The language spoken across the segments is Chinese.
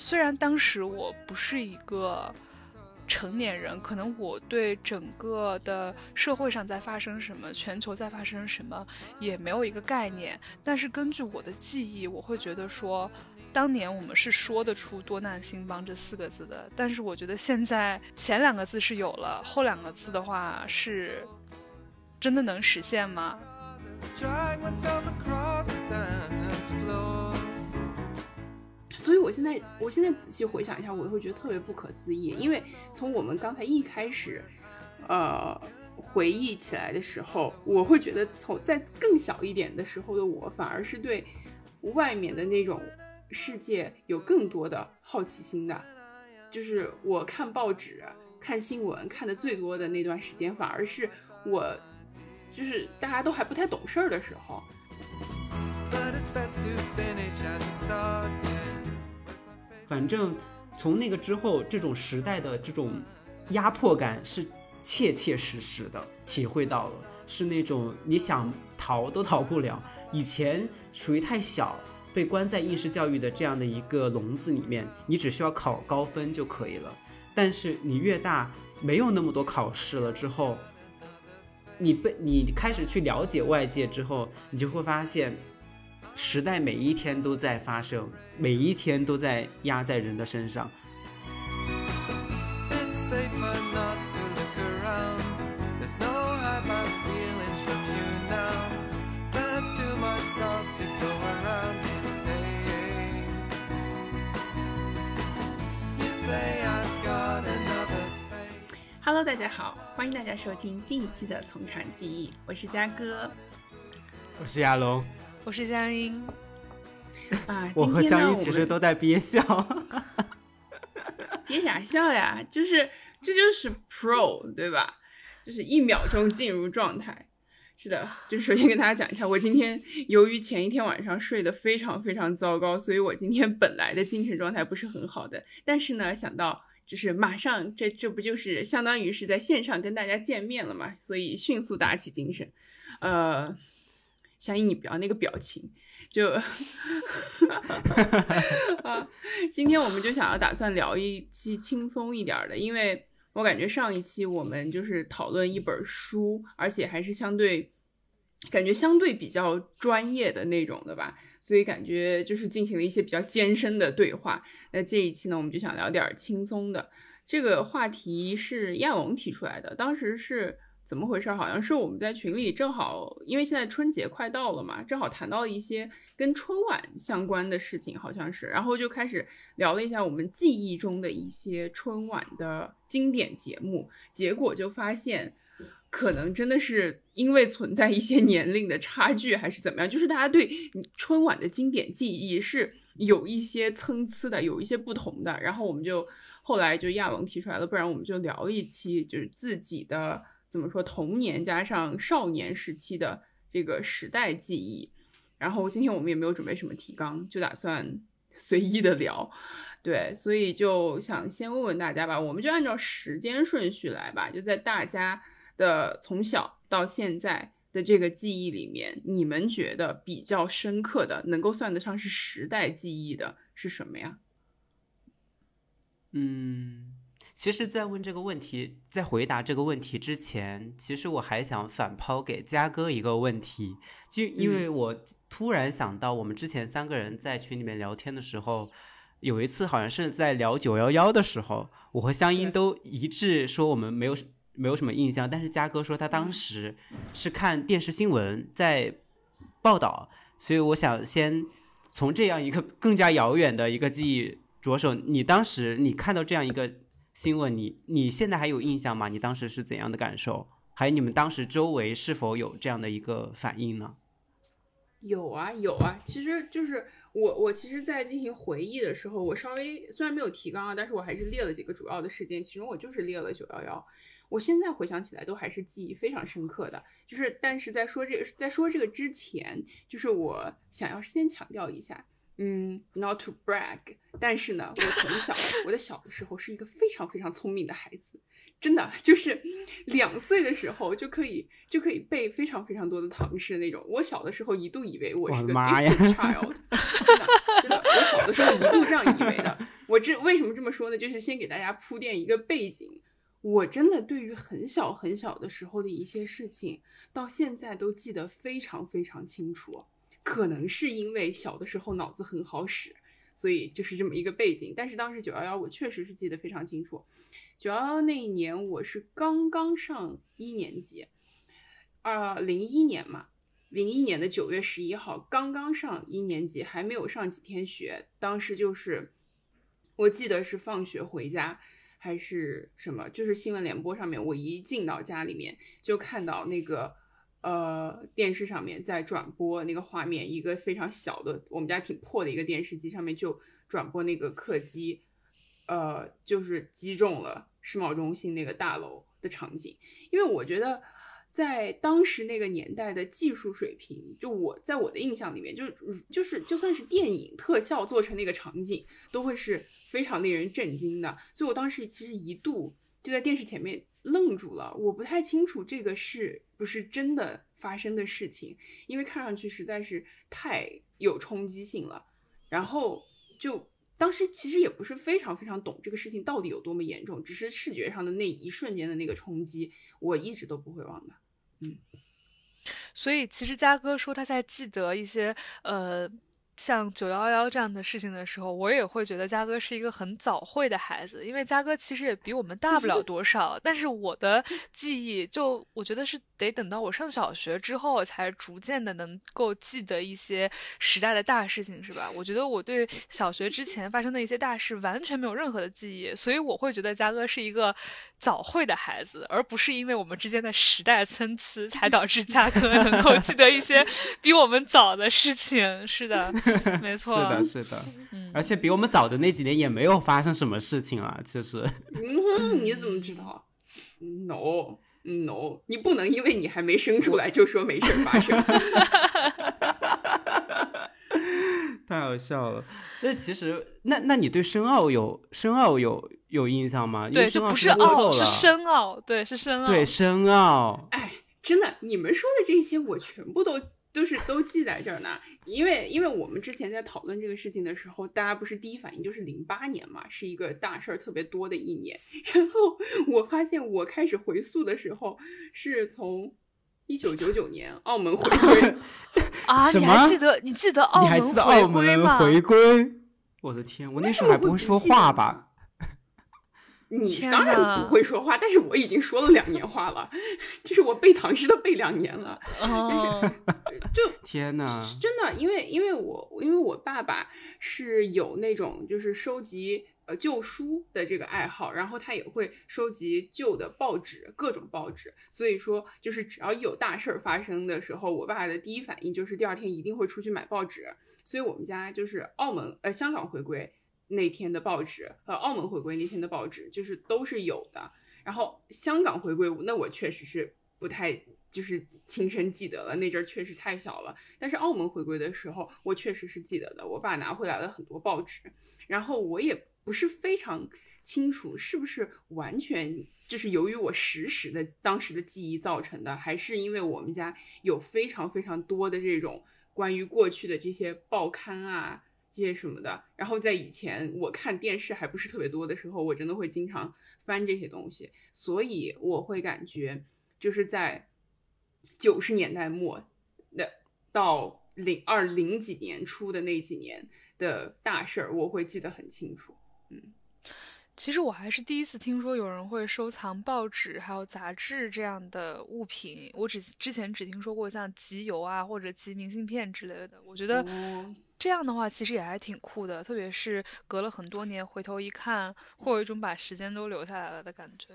虽然当时我不是一个。成年人可能我对整个的社会上在发生什么，全球在发生什么也没有一个概念。但是根据我的记忆，我会觉得说，当年我们是说得出“多难兴邦”这四个字的。但是我觉得现在前两个字是有了，后两个字的话是真的能实现吗？所以，我现在，我现在仔细回想一下，我会觉得特别不可思议。因为从我们刚才一开始，呃，回忆起来的时候，我会觉得从在更小一点的时候的我，反而是对外面的那种世界有更多的好奇心的。就是我看报纸、看新闻看的最多的那段时间，反而是我就是大家都还不太懂事儿的时候。反正从那个之后，这种时代的这种压迫感是切切实实的体会到了，是那种你想逃都逃不了。以前属于太小，被关在应试教育的这样的一个笼子里面，你只需要考高分就可以了。但是你越大，没有那么多考试了之后，你被你开始去了解外界之后，你就会发现。时代每一天都在发生，每一天都在压在人的身上。Hello，大家好，欢迎大家收听新一期的《从长计议》，我是嘉哥，我是亚龙。我是江英 啊，我和江英其实都在憋笑，憋啥笑呀？就是这就是 Pro 对吧？就是一秒钟进入状态。是的，就首先跟大家讲一下，我今天由于前一天晚上睡得非常非常糟糕，所以我今天 本来的精神状态不是很好的。但是呢，想到就是马上这这不就是相当于是在线上跟大家见面了嘛，所以迅速打起精神，呃。相应你不要那个表情，就 啊，今天我们就想要打算聊一期轻松一点的，因为我感觉上一期我们就是讨论一本书，而且还是相对感觉相对比较专业的那种的吧，所以感觉就是进行了一些比较艰深的对话。那这一期呢，我们就想聊点轻松的，这个话题是亚龙提出来的，当时是。怎么回事？好像是我们在群里正好，因为现在春节快到了嘛，正好谈到了一些跟春晚相关的事情，好像是，然后就开始聊了一下我们记忆中的一些春晚的经典节目，结果就发现，可能真的是因为存在一些年龄的差距，还是怎么样，就是大家对春晚的经典记忆是有一些参差的，有一些不同的。然后我们就后来就亚龙提出来了，不然我们就聊一期，就是自己的。怎么说？童年加上少年时期的这个时代记忆，然后今天我们也没有准备什么提纲，就打算 随意的聊，对，所以就想先问问大家吧，我们就按照时间顺序来吧，就在大家的从小到现在的这个记忆里面，你们觉得比较深刻的，能够算得上是时代记忆的是什么呀？嗯。其实，在问这个问题，在回答这个问题之前，其实我还想反抛给嘉哥一个问题，就因为我突然想到，我们之前三个人在群里面聊天的时候，有一次好像是在聊九幺幺的时候，我和香音都一致说我们没有没有什么印象，但是嘉哥说他当时是看电视新闻在报道，所以我想先从这样一个更加遥远的一个记忆着手，你当时你看到这样一个。新闻，你你现在还有印象吗？你当时是怎样的感受？还有你们当时周围是否有这样的一个反应呢？有啊有啊，其实就是我我其实，在进行回忆的时候，我稍微虽然没有提纲啊，但是我还是列了几个主要的事件，其中我就是列了九幺幺。我现在回想起来，都还是记忆非常深刻的。就是但是在说这个在说这个之前，就是我想要先强调一下。嗯，not to brag，但是呢，我从小，我的小的时候是一个非常非常聪明的孩子，真的就是两岁的时候就可以就可以背非常非常多的唐诗那种。我小的时候一度以为我是个 gifted child，真的真的，我小的时候一度这样以为的。我这为什么这么说呢？就是先给大家铺垫一个背景。我真的对于很小很小的时候的一些事情，到现在都记得非常非常清楚。可能是因为小的时候脑子很好使，所以就是这么一个背景。但是当时九幺幺，我确实是记得非常清楚。九幺幺那一年，我是刚刚上一年级，呃，零一年嘛，零一年的九月十一号，刚刚上一年级，还没有上几天学。当时就是，我记得是放学回家。还是什么？就是新闻联播上面，我一进到家里面就看到那个呃电视上面在转播那个画面，一个非常小的我们家挺破的一个电视机上面就转播那个客机，呃，就是击中了世贸中心那个大楼的场景，因为我觉得。在当时那个年代的技术水平，就我在我的印象里面，就就是就算是电影特效做成那个场景，都会是非常令人震惊的。所以我当时其实一度就在电视前面愣住了，我不太清楚这个是不是真的发生的事情，因为看上去实在是太有冲击性了。然后就当时其实也不是非常非常懂这个事情到底有多么严重，只是视觉上的那一瞬间的那个冲击，我一直都不会忘的。嗯，所以其实嘉哥说他在记得一些呃。像九幺幺这样的事情的时候，我也会觉得嘉哥是一个很早会的孩子，因为嘉哥其实也比我们大不了多少。但是我的记忆，就我觉得是得等到我上小学之后，才逐渐的能够记得一些时代的大事情，是吧？我觉得我对小学之前发生的一些大事完全没有任何的记忆，所以我会觉得嘉哥是一个早会的孩子，而不是因为我们之间的时代参差才导致嘉哥能够记得一些比我们早的事情。是的。没错，是的，是的，而且比我们早的那几年也没有发生什么事情啊，其实。嗯，你怎么知道？No，No，你不能因为你还没生出来就说没事发生。太好笑了。那其实，那那你对申奥有申奥有有印象吗？对，就不是奥，是申奥，对，是申奥，对，申奥。哎，真的，你们说的这些我全部都。都是都记在这儿呢，因为因为我们之前在讨论这个事情的时候，大家不是第一反应就是零八年嘛，是一个大事儿特别多的一年。然后我发现我开始回溯的时候，是从一九九九年澳门回归 啊，你还记得？你记得澳门回归吗？回归，我的天，我那时候还不会说话吧？你当然不会说话，但是我已经说了两年话了，就是我背唐诗都背两年了，但是 就 天呐，真的，因为因为我因为我爸爸是有那种就是收集呃旧书的这个爱好，然后他也会收集旧的报纸，各种报纸，所以说就是只要有大事儿发生的时候，我爸爸的第一反应就是第二天一定会出去买报纸，所以我们家就是澳门呃香港回归。那天的报纸和澳门回归那天的报纸就是都是有的，然后香港回归那我确实是不太就是亲身记得了，那阵儿确实太小了。但是澳门回归的时候，我确实是记得的，我爸拿回来了很多报纸，然后我也不是非常清楚是不是完全就是由于我实时的当时的记忆造成的，还是因为我们家有非常非常多的这种关于过去的这些报刊啊。这些什么的，然后在以前我看电视还不是特别多的时候，我真的会经常翻这些东西，所以我会感觉就是在九十年代末的到零二零几年初的那几年的大事儿，我会记得很清楚。嗯，其实我还是第一次听说有人会收藏报纸还有杂志这样的物品，我只之前只听说过像集邮啊或者集明信片之类的，我觉得。这样的话，其实也还挺酷的，特别是隔了很多年，回头一看，会有一种把时间都留下来了的感觉。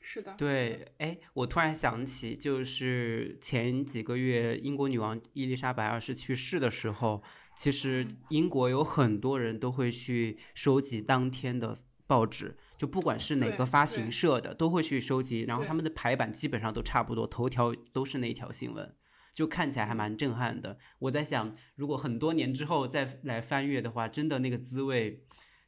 是的，对，哎，我突然想起，就是前几个月英国女王伊丽莎白二世去世的时候，其实英国有很多人都会去收集当天的报纸，就不管是哪个发行社的，都会去收集，然后他们的排版基本上都差不多，头条都是那条新闻。就看起来还蛮震撼的。我在想，如果很多年之后再来翻阅的话，真的那个滋味，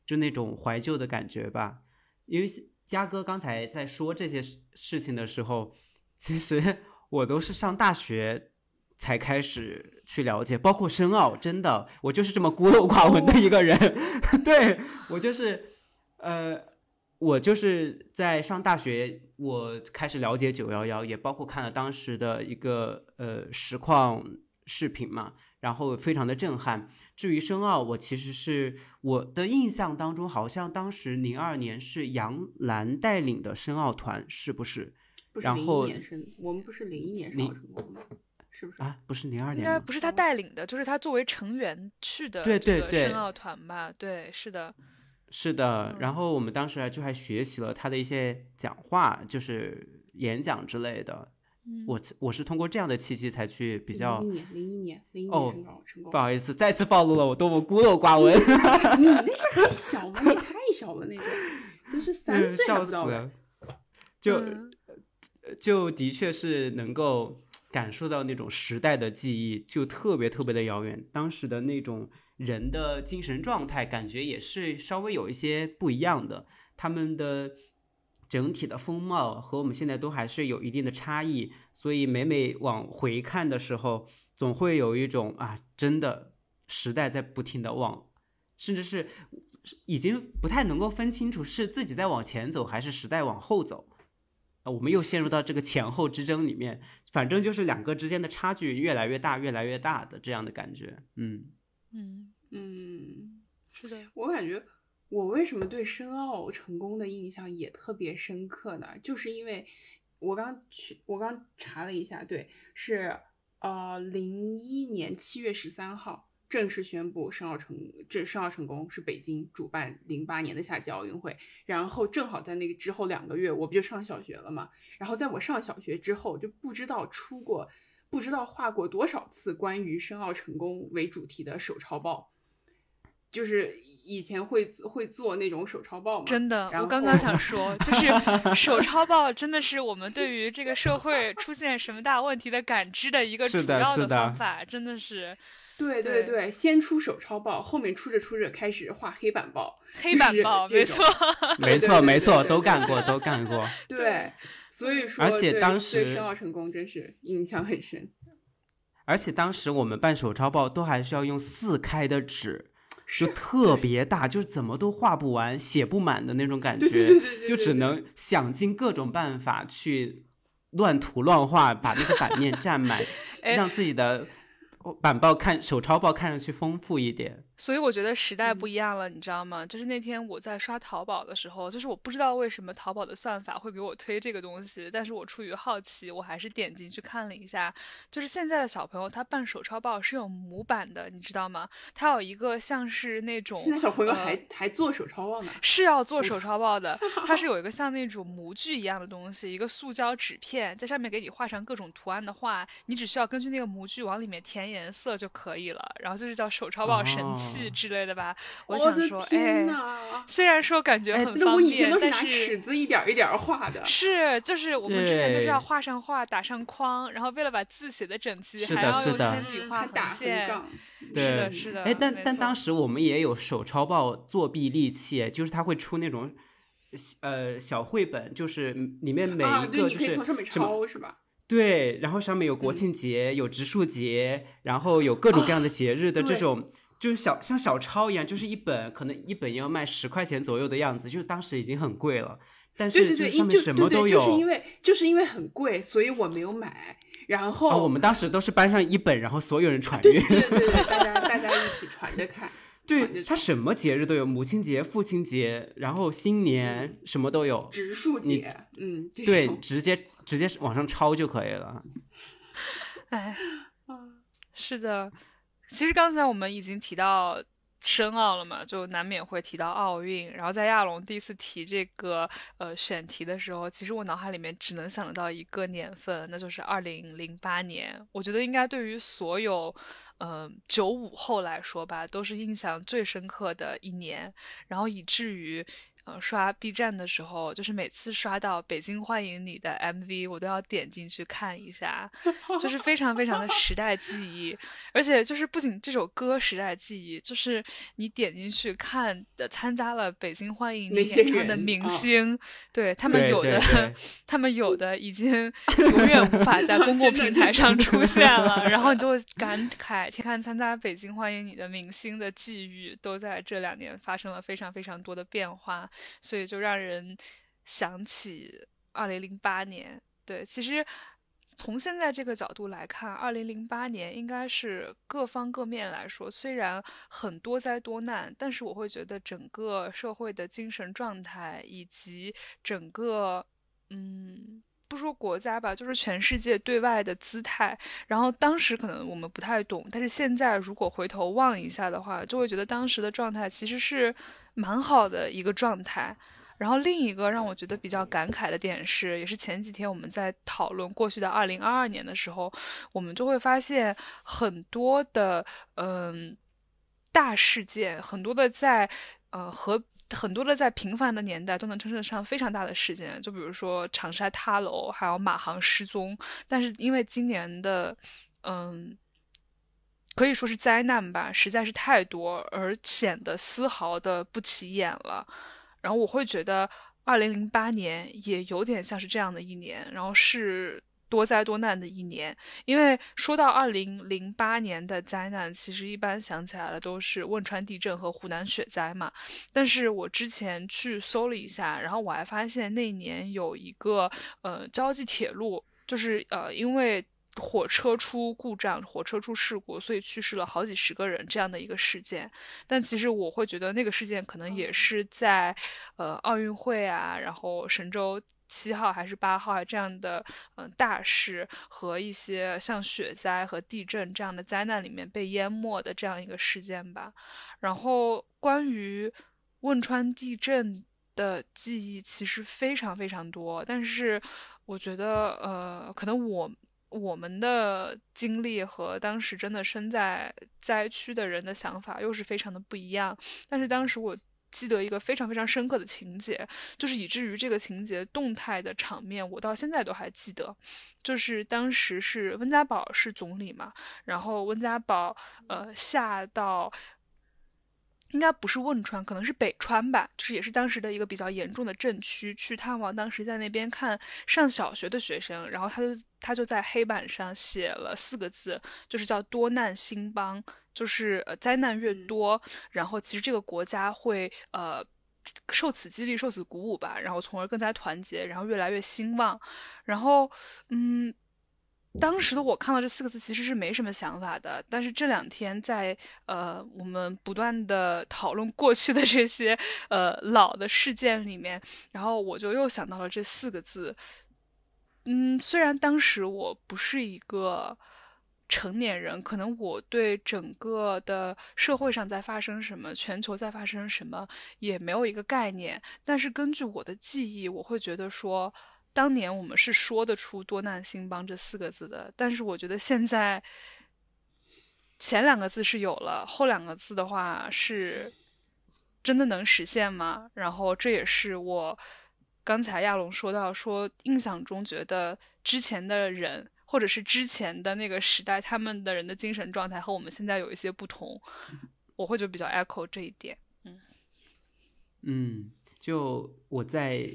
就那种怀旧的感觉吧。因为嘉哥刚才在说这些事事情的时候，其实我都是上大学才开始去了解，包括申奥，真的，我就是这么孤陋寡闻的一个人。对我就是，呃，我就是在上大学，我开始了解九幺幺，也包括看了当时的一个呃实况视频嘛，然后非常的震撼。至于申奥，我其实是我的印象当中，好像当时零二年是杨澜带领的申奥团，是不是？不是零一年申，我们不是零一年申奥成功吗？是不是啊？不是零二年，应该不是他带领的，就是他作为成员去的。对对对，申奥团吧，对，是的，是的。然后我们当时就还学习了他的一些讲话，就是演讲之类的。我我是通过这样的契机才去比较。零一年，零一年，零一年申奥成功。不好意思，再次暴露了我多么孤陋寡闻。你那时候还小吗？你太小了，那个你是三岁笑死了。就就的确是能够。感受到那种时代的记忆，就特别特别的遥远。当时的那种人的精神状态，感觉也是稍微有一些不一样的。他们的整体的风貌和我们现在都还是有一定的差异。所以每每往回看的时候，总会有一种啊，真的时代在不停的往，甚至是已经不太能够分清楚是自己在往前走，还是时代往后走。啊我们又陷入到这个前后之争里面，反正就是两个之间的差距越来越大，越来越大的这样的感觉。嗯嗯嗯，是的。我感觉我为什么对申奥成功的印象也特别深刻呢？就是因为我刚去，我刚查了一下，对，是呃零一年七月十三号。正式宣布申奥成，这申奥成功是北京主办零八年的夏季奥运会。然后正好在那个之后两个月，我不就上小学了嘛。然后在我上小学之后，就不知道出过，不知道画过多少次关于申奥成功为主题的手抄报，就是以前会会做那种手抄报嘛。真的，我刚刚想说，就是 手抄报真的是我们对于这个社会出现什么大问题的感知的一个主要的方法，真的是。对对对，先出手抄报，后面出着出着开始画黑板报，黑板报没错，没错没错，都干过都干过。对，所以说，而且当时申奥成功真是印象很深。而且当时我们办手抄报都还是要用四开的纸，就特别大，就是怎么都画不完、写不满的那种感觉，就只能想尽各种办法去乱涂乱画，把那个版面占满，让自己的。板报看手抄报看上去丰富一点。所以我觉得时代不一样了，你知道吗？就是那天我在刷淘宝的时候，就是我不知道为什么淘宝的算法会给我推这个东西，但是我出于好奇，我还是点进去看了一下。就是现在的小朋友他办手抄报是有模板的，你知道吗？他有一个像是那种现在小朋友还还做手抄报呢，是要做手抄报的。它是有一个像那种模具一样的东西，一个塑胶纸片，在上面给你画上各种图案的画，你只需要根据那个模具往里面填颜色就可以了。然后就是叫手抄报神器。之类的吧，我想说，哎，虽然说感觉很方便，我以前都是拿尺子一点一点画的。是，就是我们之前都是要画上画，打上框，然后为了把字写的整齐，还要用铅笔画横线。对，是的，是的。哎，但但当时我们也有手抄报作弊利器，就是他会出那种呃小绘本，就是里面每一个就是什么是吧？对，然后上面有国庆节，有植树节，然后有各种各样的节日的这种。就是小像小抄一样，就是一本可能一本要卖十块钱左右的样子，就是当时已经很贵了。但是上面什么都有。就是因为就是因为很贵，所以我没有买。然后我们当时都是班上一本，然后所有人传阅。对对对，大家 大家一起传着看。对，他什么节日都有，母亲节、父亲节，然后新年什么都有。植树节，嗯，对，直接直接往上抄就可以了。哎，是的。其实刚才我们已经提到申奥了嘛，就难免会提到奥运。然后在亚龙第一次提这个呃选题的时候，其实我脑海里面只能想得到一个年份，那就是二零零八年。我觉得应该对于所有呃九五后来说吧，都是印象最深刻的一年，然后以至于。呃，刷 B 站的时候，就是每次刷到《北京欢迎你》的 MV，我都要点进去看一下，就是非常非常的时代记忆。而且就是不仅这首歌时代记忆，就是你点进去看的参加了《北京欢迎你》演唱的明星，对他们有的，他们有的已经永远无法在公共平台上出现了。然后你就会感慨，天看参加《北京欢迎你》的明星的际遇，都在这两年发生了非常非常多的变化。所以就让人想起二零零八年。对，其实从现在这个角度来看，二零零八年应该是各方各面来说，虽然很多灾多难，但是我会觉得整个社会的精神状态以及整个，嗯，不说国家吧，就是全世界对外的姿态。然后当时可能我们不太懂，但是现在如果回头望一下的话，就会觉得当时的状态其实是。蛮好的一个状态，然后另一个让我觉得比较感慨的点是，也是前几天我们在讨论过去的二零二二年的时候，我们就会发现很多的嗯大事件，很多的在呃和很多的在平凡的年代都能称得上非常大的事件，就比如说长沙塌楼，还有马航失踪，但是因为今年的嗯。可以说是灾难吧，实在是太多，而显得丝毫的不起眼了。然后我会觉得，二零零八年也有点像是这样的一年，然后是多灾多难的一年。因为说到二零零八年的灾难，其实一般想起来了都是汶川地震和湖南雪灾嘛。但是我之前去搜了一下，然后我还发现那年有一个呃交际铁路，就是呃因为。火车出故障，火车出事故，所以去世了好几十个人这样的一个事件。但其实我会觉得那个事件可能也是在，呃，奥运会啊，然后神舟七号还是八号啊这样的，嗯，大事和一些像雪灾和地震这样的灾难里面被淹没的这样一个事件吧。然后关于汶川地震的记忆其实非常非常多，但是我觉得，呃，可能我。我们的经历和当时真的身在灾区的人的想法又是非常的不一样。但是当时我记得一个非常非常深刻的情节，就是以至于这个情节动态的场面，我到现在都还记得。就是当时是温家宝是总理嘛，然后温家宝呃下到。应该不是汶川，可能是北川吧，就是也是当时的一个比较严重的震区，去探望当时在那边看上小学的学生，然后他就他就在黑板上写了四个字，就是叫多难兴邦，就是呃灾难越多，然后其实这个国家会呃受此激励，受此鼓舞吧，然后从而更加团结，然后越来越兴旺，然后嗯。当时的我看到这四个字其实是没什么想法的，但是这两天在呃我们不断的讨论过去的这些呃老的事件里面，然后我就又想到了这四个字。嗯，虽然当时我不是一个成年人，可能我对整个的社会上在发生什么，全球在发生什么也没有一个概念，但是根据我的记忆，我会觉得说。当年我们是说得出“多难兴邦”这四个字的，但是我觉得现在前两个字是有了，后两个字的话是真的能实现吗？然后这也是我刚才亚龙说到说，印象中觉得之前的人或者是之前的那个时代，他们的人的精神状态和我们现在有一些不同，我会就比较 echo 这一点。嗯嗯，就我在。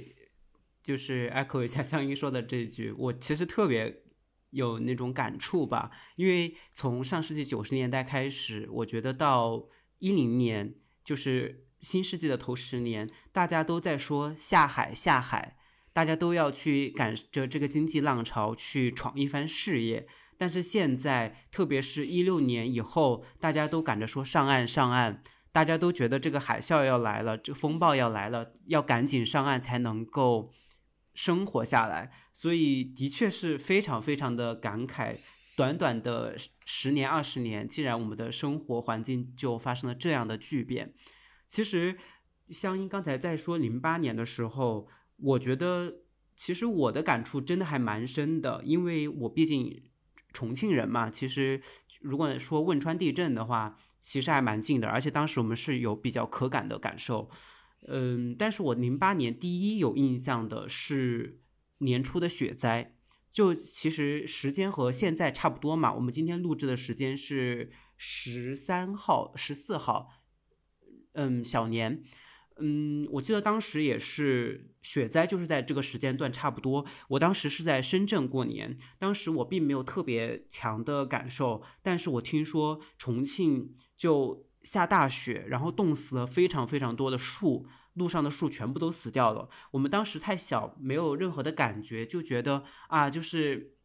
就是 echo 一下香音说的这句，我其实特别有那种感触吧，因为从上世纪九十年代开始，我觉得到一零年，就是新世纪的头十年，大家都在说下海下海，大家都要去赶着这个经济浪潮去闯一番事业，但是现在，特别是一六年以后，大家都赶着说上岸上岸，大家都觉得这个海啸要来了，这风暴要来了，要赶紧上岸才能够。生活下来，所以的确是非常非常的感慨。短短的十年二十年，既然我们的生活环境就发生了这样的巨变。其实，香音刚才在说零八年的时候，我觉得其实我的感触真的还蛮深的，因为我毕竟重庆人嘛，其实如果说汶川地震的话，其实还蛮近的，而且当时我们是有比较可感的感受。嗯，但是我零八年第一有印象的是年初的雪灾，就其实时间和现在差不多嘛。我们今天录制的时间是十三号、十四号，嗯，小年。嗯，我记得当时也是雪灾，就是在这个时间段差不多。我当时是在深圳过年，当时我并没有特别强的感受，但是我听说重庆就下大雪，然后冻死了非常非常多的树，路上的树全部都死掉了。我们当时太小，没有任何的感觉，就觉得啊，就是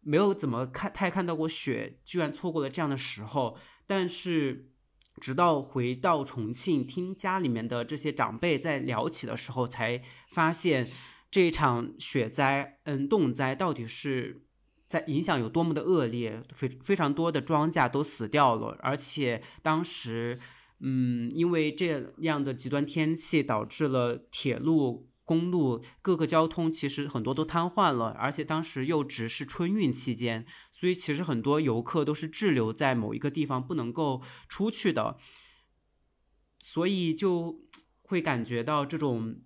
没有怎么看太看到过雪，居然错过了这样的时候。但是。直到回到重庆，听家里面的这些长辈在聊起的时候，才发现这一场雪灾，嗯，冻灾到底是在影响有多么的恶劣，非非常多的庄稼都死掉了，而且当时，嗯，因为这样的极端天气，导致了铁路。公路各个交通其实很多都瘫痪了，而且当时又只是春运期间，所以其实很多游客都是滞留在某一个地方不能够出去的，所以就会感觉到这种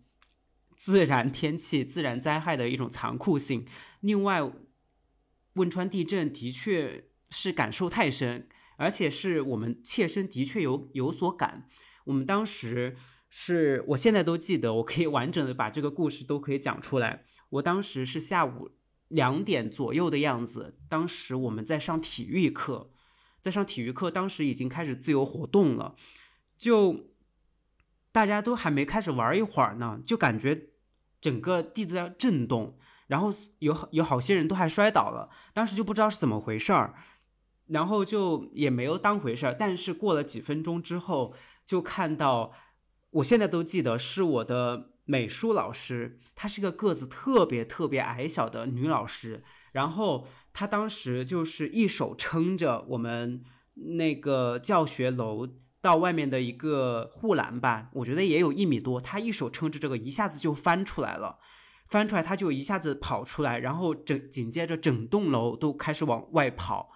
自然天气、自然灾害的一种残酷性。另外，汶川地震的确是感受太深，而且是我们切身的确有有所感。我们当时。是我现在都记得，我可以完整的把这个故事都可以讲出来。我当时是下午两点左右的样子，当时我们在上体育课，在上体育课，当时已经开始自由活动了，就大家都还没开始玩一会儿呢，就感觉整个地在震动，然后有有好些人都还摔倒了，当时就不知道是怎么回事儿，然后就也没有当回事儿，但是过了几分钟之后，就看到。我现在都记得是我的美术老师，她是个个子特别特别矮小的女老师，然后她当时就是一手撑着我们那个教学楼到外面的一个护栏吧，我觉得也有一米多，她一手撑着这个，一下子就翻出来了，翻出来他就一下子跑出来，然后整紧接着整栋楼都开始往外跑。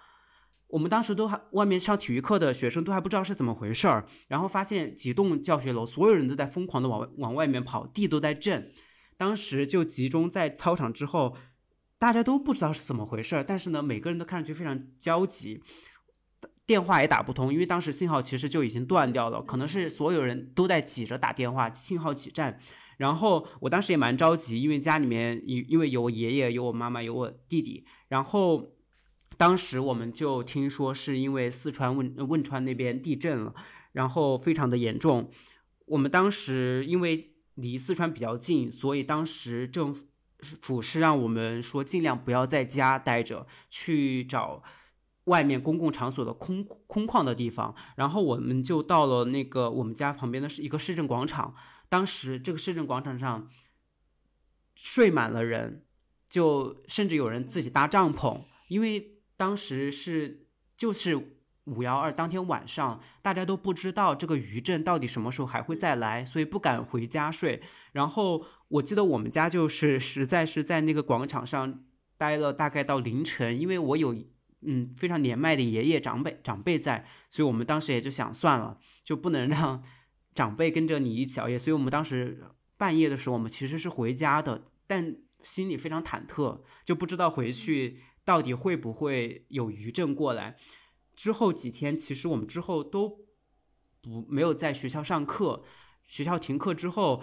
我们当时都还外面上体育课的学生都还不知道是怎么回事儿，然后发现几栋教学楼所有人都在疯狂的往往外面跑，地都在震。当时就集中在操场之后，大家都不知道是怎么回事儿，但是呢，每个人都看上去非常焦急，电话也打不通，因为当时信号其实就已经断掉了，可能是所有人都在挤着打电话，信号挤占。然后我当时也蛮着急，因为家里面因因为有我爷爷、有我妈妈、有我弟弟，然后。当时我们就听说是因为四川汶汶川那边地震了，然后非常的严重。我们当时因为离四川比较近，所以当时政府是让我们说尽量不要在家待着，去找外面公共场所的空空旷的地方。然后我们就到了那个我们家旁边的是一个市政广场。当时这个市政广场上睡满了人，就甚至有人自己搭帐篷，因为。当时是就是五幺二当天晚上，大家都不知道这个余震到底什么时候还会再来，所以不敢回家睡。然后我记得我们家就是实在是在那个广场上待了大概到凌晨，因为我有嗯非常年迈的爷爷长辈长辈在，所以我们当时也就想算了，就不能让长辈跟着你一起熬夜，所以我们当时半夜的时候我们其实是回家的，但心里非常忐忑，就不知道回去。到底会不会有余震过来？之后几天，其实我们之后都不没有在学校上课，学校停课之后，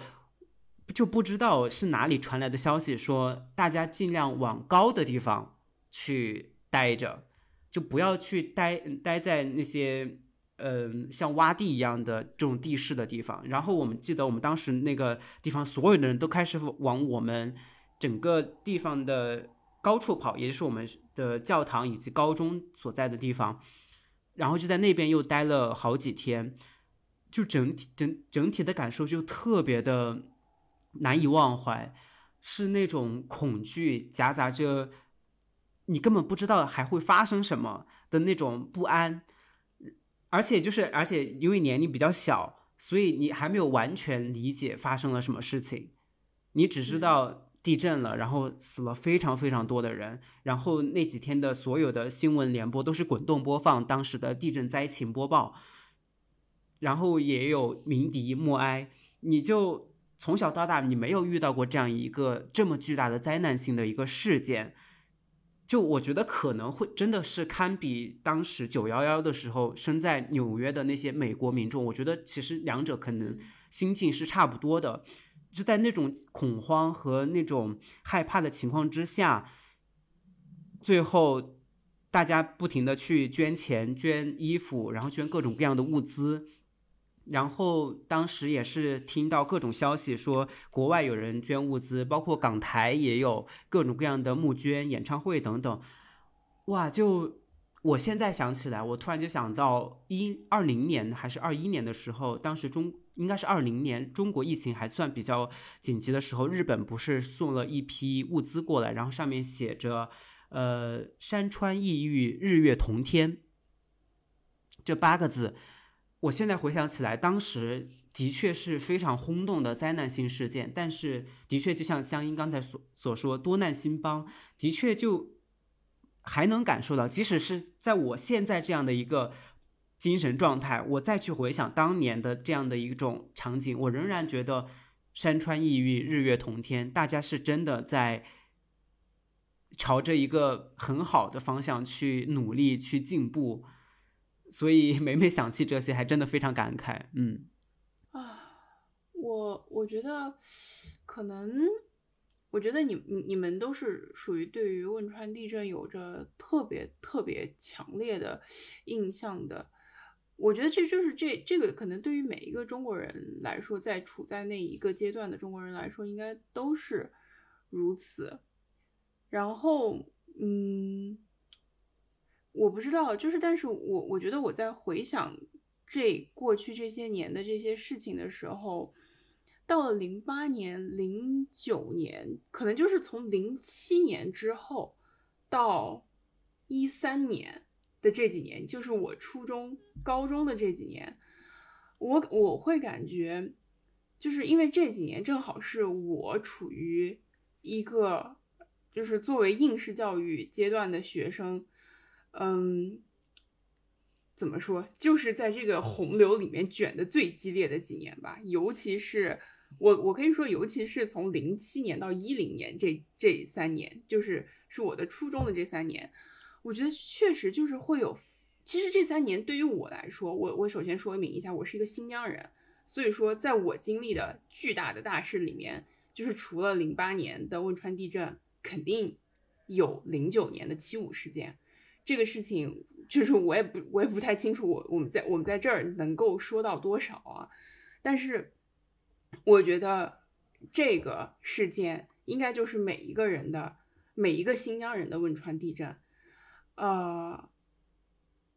就不知道是哪里传来的消息，说大家尽量往高的地方去待着，就不要去待待在那些嗯像洼地一样的这种地势的地方。然后我们记得我们当时那个地方，所有的人都开始往我们整个地方的。高处跑，也就是我们的教堂以及高中所在的地方，然后就在那边又待了好几天，就整体整整体的感受就特别的难以忘怀，是那种恐惧夹杂着你根本不知道还会发生什么的那种不安，而且就是而且因为年龄比较小，所以你还没有完全理解发生了什么事情，你只知道。地震了，然后死了非常非常多的人，然后那几天的所有的新闻联播都是滚动播放当时的地震灾情播报，然后也有鸣笛默哀，你就从小到大你没有遇到过这样一个这么巨大的灾难性的一个事件，就我觉得可能会真的是堪比当时九幺幺的时候身在纽约的那些美国民众，我觉得其实两者可能心境是差不多的。就在那种恐慌和那种害怕的情况之下，最后大家不停的去捐钱、捐衣服，然后捐各种各样的物资，然后当时也是听到各种消息说国外有人捐物资，包括港台也有各种各样的募捐、演唱会等等，哇！就我现在想起来，我突然就想到一二零年还是二一年的时候，当时中。应该是二零年，中国疫情还算比较紧急的时候，日本不是送了一批物资过来，然后上面写着“呃，山川异域，日月同天”这八个字。我现在回想起来，当时的确是非常轰动的灾难性事件，但是的确就像香音刚才所所说，多难兴邦，的确就还能感受到，即使是在我现在这样的一个。精神状态，我再去回想当年的这样的一种场景，我仍然觉得山川异域，日月同天，大家是真的在朝着一个很好的方向去努力去进步，所以每每想起这些，还真的非常感慨。嗯，啊，我我觉得可能，我觉得你你们都是属于对于汶川地震有着特别特别强烈的印象的。我觉得这就是这这个可能对于每一个中国人来说，在处在那一个阶段的中国人来说，应该都是如此。然后，嗯，我不知道，就是，但是我我觉得我在回想这过去这些年的这些事情的时候，到了零八年、零九年，可能就是从零七年之后到一三年。的这几年，就是我初中、高中的这几年，我我会感觉，就是因为这几年正好是我处于一个就是作为应试教育阶段的学生，嗯，怎么说，就是在这个洪流里面卷的最激烈的几年吧。尤其是我，我可以说，尤其是从零七年到一零年这这三年，就是是我的初中的这三年。我觉得确实就是会有，其实这三年对于我来说，我我首先说明一下，我是一个新疆人，所以说在我经历的巨大的大事里面，就是除了零八年的汶川地震，肯定有零九年的七五事件，这个事情就是我也不我也不太清楚，我我们在我们在这儿能够说到多少啊？但是我觉得这个事件应该就是每一个人的每一个新疆人的汶川地震。呃，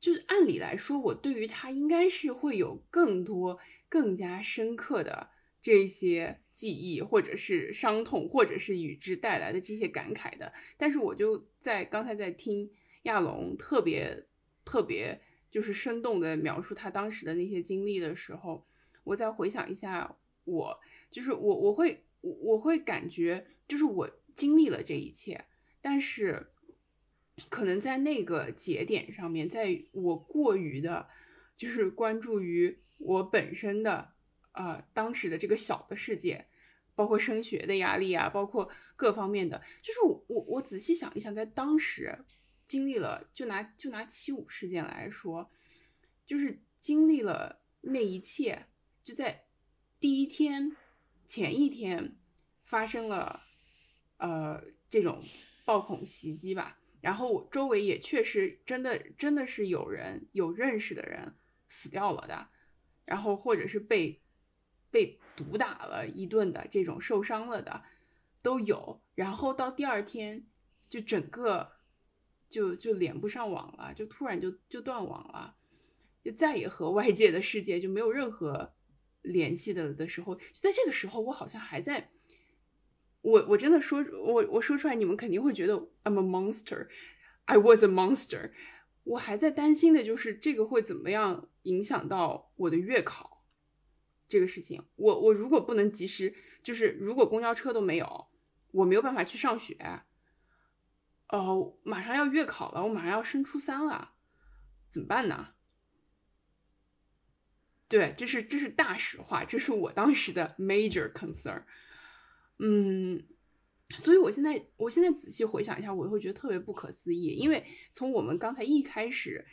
就是按理来说，我对于他应该是会有更多、更加深刻的这些记忆，或者是伤痛，或者是与之带来的这些感慨的。但是我就在刚才在听亚龙特别特别就是生动的描述他当时的那些经历的时候，我再回想一下，我就是我我会我我会感觉就是我经历了这一切，但是。可能在那个节点上面，在我过于的，就是关注于我本身的，呃，当时的这个小的世界，包括升学的压力啊，包括各方面的，就是我我我仔细想一想，在当时经历了，就拿就拿七五事件来说，就是经历了那一切，就在第一天前一天发生了，呃，这种暴恐袭击吧。然后周围也确实真的真的是有人有认识的人死掉了的，然后或者是被被毒打了一顿的这种受伤了的都有。然后到第二天就整个就就连不上网了，就突然就就断网了，就再也和外界的世界就没有任何联系的的时候，就在这个时候，我好像还在。我我真的说，我我说出来，你们肯定会觉得 I'm a monster, I was a monster。我还在担心的就是这个会怎么样影响到我的月考这个事情。我我如果不能及时，就是如果公交车都没有，我没有办法去上学，哦，马上要月考了，我马上要升初三了，怎么办呢？对，这是这是大实话，这是我当时的 major concern。嗯，所以我现在我现在仔细回想一下，我会觉得特别不可思议，因为从我们刚才一开始，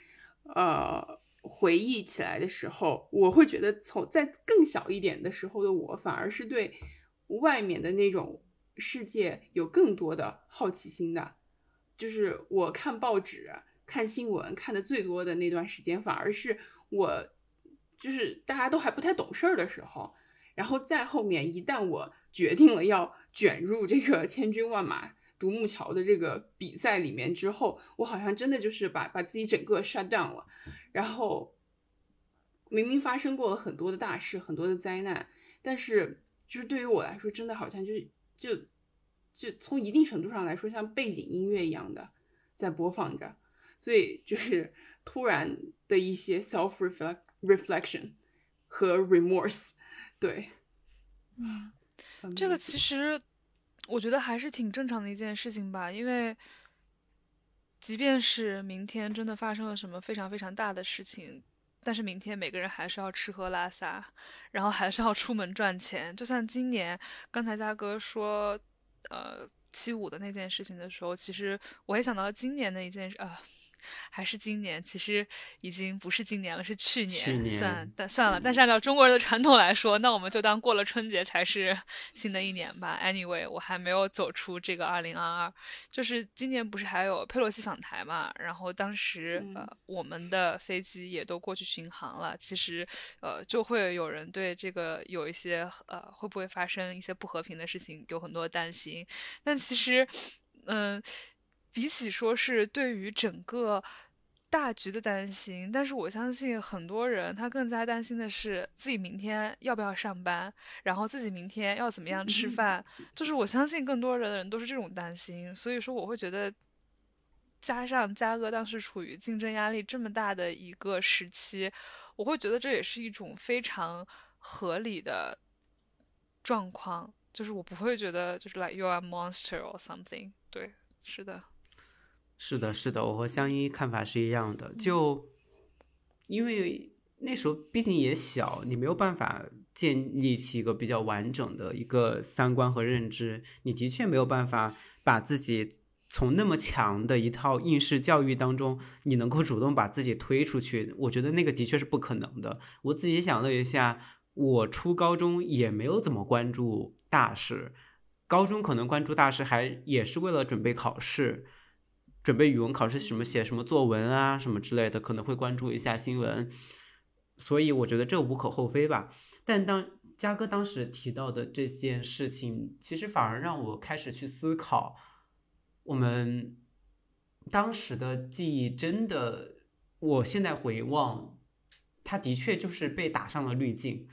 呃，回忆起来的时候，我会觉得从在更小一点的时候的我，反而是对外面的那种世界有更多的好奇心的，就是我看报纸、看新闻看的最多的那段时间，反而是我。就是大家都还不太懂事儿的时候，然后再后面，一旦我决定了要卷入这个千军万马独木桥的这个比赛里面之后，我好像真的就是把把自己整个 shut down 了。然后明明发生过了很多的大事，很多的灾难，但是就是对于我来说，真的好像就就就从一定程度上来说，像背景音乐一样的在播放着，所以就是突然的一些 self reflect。reflection 和 remorse，对，嗯，这个其实我觉得还是挺正常的一件事情吧，因为即便是明天真的发生了什么非常非常大的事情，但是明天每个人还是要吃喝拉撒，然后还是要出门赚钱。就像今年刚才嘉哥说，呃，七五的那件事情的时候，其实我也想到今年的一件事啊。还是今年，其实已经不是今年了，是去年。算，但算了。但是按照中国人的传统来说，那我们就当过了春节才是新的一年吧。Anyway，我还没有走出这个二零二二。就是今年不是还有佩洛西访台嘛？然后当时呃，我们的飞机也都过去巡航了。其实呃，就会有人对这个有一些呃，会不会发生一些不和平的事情有很多担心。但其实，嗯。比起说是对于整个大局的担心，但是我相信很多人他更加担心的是自己明天要不要上班，然后自己明天要怎么样吃 饭。就是我相信更多人的人都是这种担心，所以说我会觉得，加上嘉哥当时处于竞争压力这么大的一个时期，我会觉得这也是一种非常合理的状况。就是我不会觉得就是 like you are monster or something。对，是的。是的，是的，我和香依看法是一样的。就因为那时候毕竟也小，你没有办法建立起一个比较完整的一个三观和认知，你的确没有办法把自己从那么强的一套应试教育当中，你能够主动把自己推出去。我觉得那个的确是不可能的。我自己想了一下，我初高中也没有怎么关注大事，高中可能关注大事还也是为了准备考试。准备语文考试什么写什么作文啊什么之类的，可能会关注一下新闻，所以我觉得这无可厚非吧。但当嘉哥当时提到的这件事情，其实反而让我开始去思考，我们当时的记忆真的，我现在回望，他的确就是被打上了滤镜，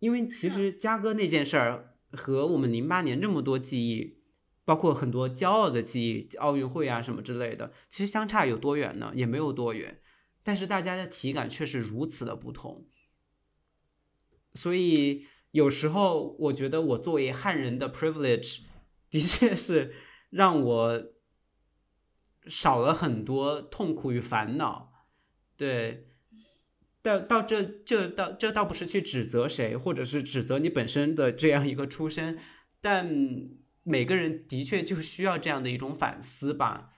因为其实嘉哥那件事儿和我们零八年这么多记忆。包括很多骄傲的记忆，奥运会啊什么之类的，其实相差有多远呢？也没有多远，但是大家的体感却是如此的不同。所以有时候我觉得，我作为汉人的 privilege，的确是让我少了很多痛苦与烦恼。对，到到这这倒这倒不是去指责谁，或者是指责你本身的这样一个出身，但。每个人的确就需要这样的一种反思吧。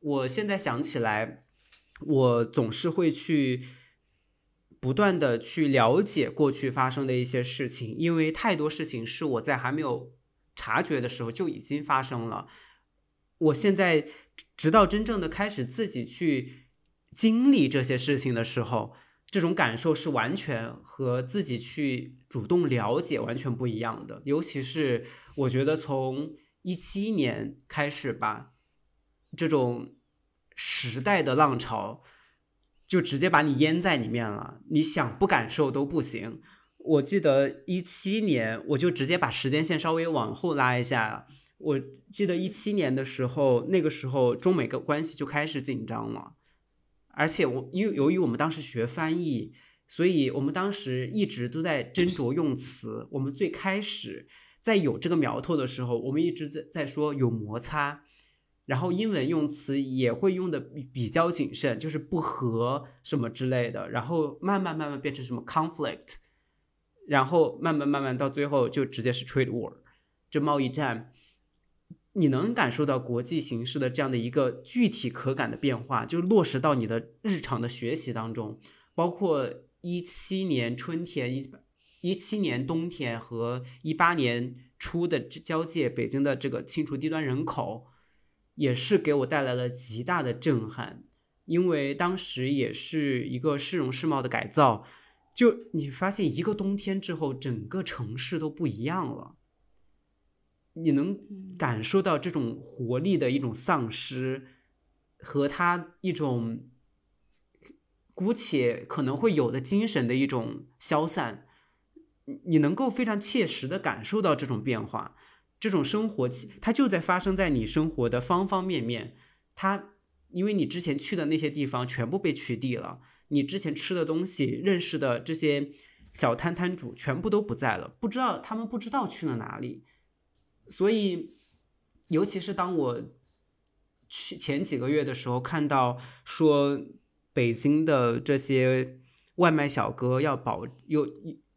我现在想起来，我总是会去不断的去了解过去发生的一些事情，因为太多事情是我在还没有察觉的时候就已经发生了。我现在直到真正的开始自己去经历这些事情的时候，这种感受是完全和自己去主动了解完全不一样的，尤其是。我觉得从一七年开始吧，这种时代的浪潮就直接把你淹在里面了，你想不感受都不行。我记得一七年，我就直接把时间线稍微往后拉一下。我记得一七年的时候，那个时候中美个关系就开始紧张了，而且我因为由于我们当时学翻译，所以我们当时一直都在斟酌用词。我们最开始。在有这个苗头的时候，我们一直在在说有摩擦，然后英文用词也会用的比比较谨慎，就是不和什么之类的，然后慢慢慢慢变成什么 conflict，然后慢慢慢慢到最后就直接是 trade war，就贸易战。你能感受到国际形势的这样的一个具体可感的变化，就落实到你的日常的学习当中，包括一七年春天一。一七年冬天和一八年初的交界，北京的这个清除低端人口，也是给我带来了极大的震撼。因为当时也是一个市容市貌的改造，就你发现一个冬天之后，整个城市都不一样了。你能感受到这种活力的一种丧失，和他一种姑且可能会有的精神的一种消散。你能够非常切实的感受到这种变化，这种生活，它就在发生在你生活的方方面面。它，因为你之前去的那些地方全部被取缔了，你之前吃的东西、认识的这些小摊摊主全部都不在了，不知道他们不知道去了哪里。所以，尤其是当我去前几个月的时候，看到说北京的这些外卖小哥要保又。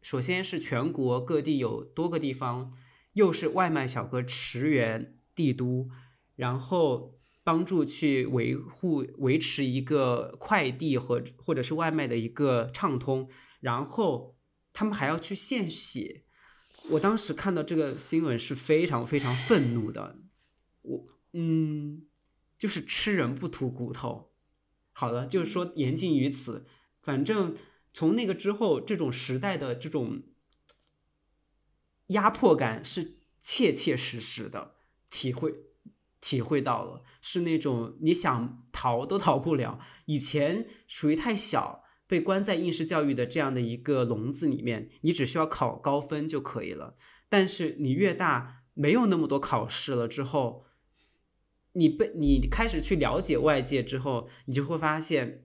首先是全国各地有多个地方，又是外卖小哥驰援帝都，然后帮助去维护维持一个快递和或者是外卖的一个畅通，然后他们还要去献血。我当时看到这个新闻是非常非常愤怒的，我嗯，就是吃人不吐骨头。好了，就是说言尽于此，反正。从那个之后，这种时代的这种压迫感是切切实实的体会，体会到了，是那种你想逃都逃不了。以前属于太小，被关在应试教育的这样的一个笼子里面，你只需要考高分就可以了。但是你越大，没有那么多考试了之后，你被你开始去了解外界之后，你就会发现。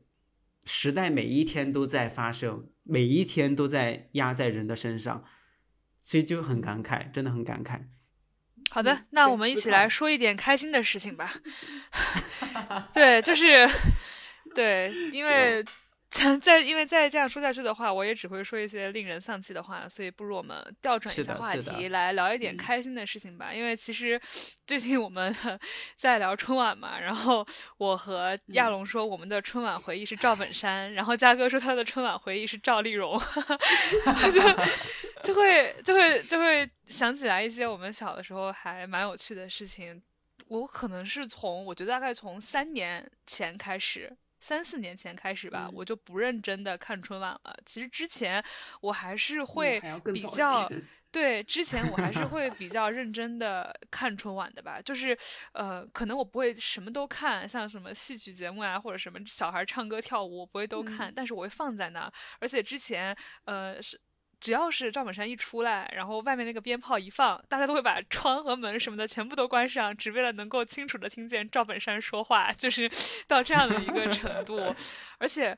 时代每一天都在发生，每一天都在压在人的身上，所以就很感慨，真的很感慨。好的，那我们一起来说一点开心的事情吧。对，就是，对，因为。再因为再这样说下去的话，我也只会说一些令人丧气的话，所以不如我们调转一下话题，来聊一点开心的事情吧。因为其实最近我们 在聊春晚嘛，然后我和亚龙说我们的春晚回忆是赵本山，然后嘉哥说他的春晚回忆是赵丽蓉，就就会就会就会想起来一些我们小的时候还蛮有趣的事情。我可能是从我觉得大概从三年前开始。三四年前开始吧，我就不认真的看春晚了。其实之前我还是会比较对，之前我还是 会比较认真的看春晚的吧。就是呃，可能我不会什么都看，像什么戏曲节目啊，或者什么小孩唱歌跳舞，我不会都看，但是我会放在那。而且之前呃是。只要是赵本山一出来，然后外面那个鞭炮一放，大家都会把窗和门什么的全部都关上，只为了能够清楚的听见赵本山说话，就是到这样的一个程度，而且。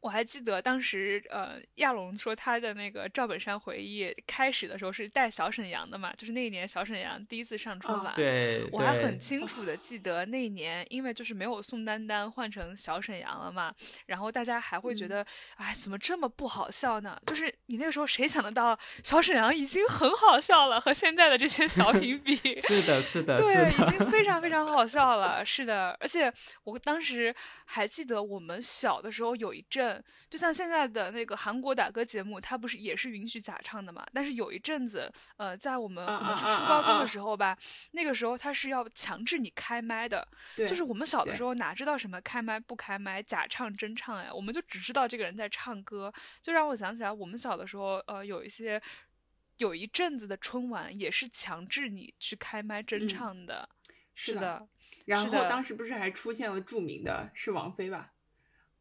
我还记得当时，呃，亚龙说他的那个赵本山回忆开始的时候是带小沈阳的嘛，就是那一年小沈阳第一次上春晚，对，我还很清楚的记得那一年，因为就是没有宋丹丹换成小沈阳了嘛，然后大家还会觉得，哎，怎么这么不好笑呢？就是你那个时候谁想得到小沈阳已经很好笑了，和现在的这些小品比，是的，是的，对，已经非常非常好笑了，是的，而且我当时还记得我们小的时候有一阵。就像现在的那个韩国打歌节目，它不是也是允许假唱的嘛？但是有一阵子，呃，在我们可能是初高中的时候吧，那个时候他是要强制你开麦的。就是我们小的时候哪知道什么开麦不开麦、假唱真唱呀？我们就只知道这个人在唱歌。就让我想起来，我们小的时候，呃，有一些有一阵子的春晚也是强制你去开麦真唱的。是的。然后当时不是还出现了著名的是王菲吧？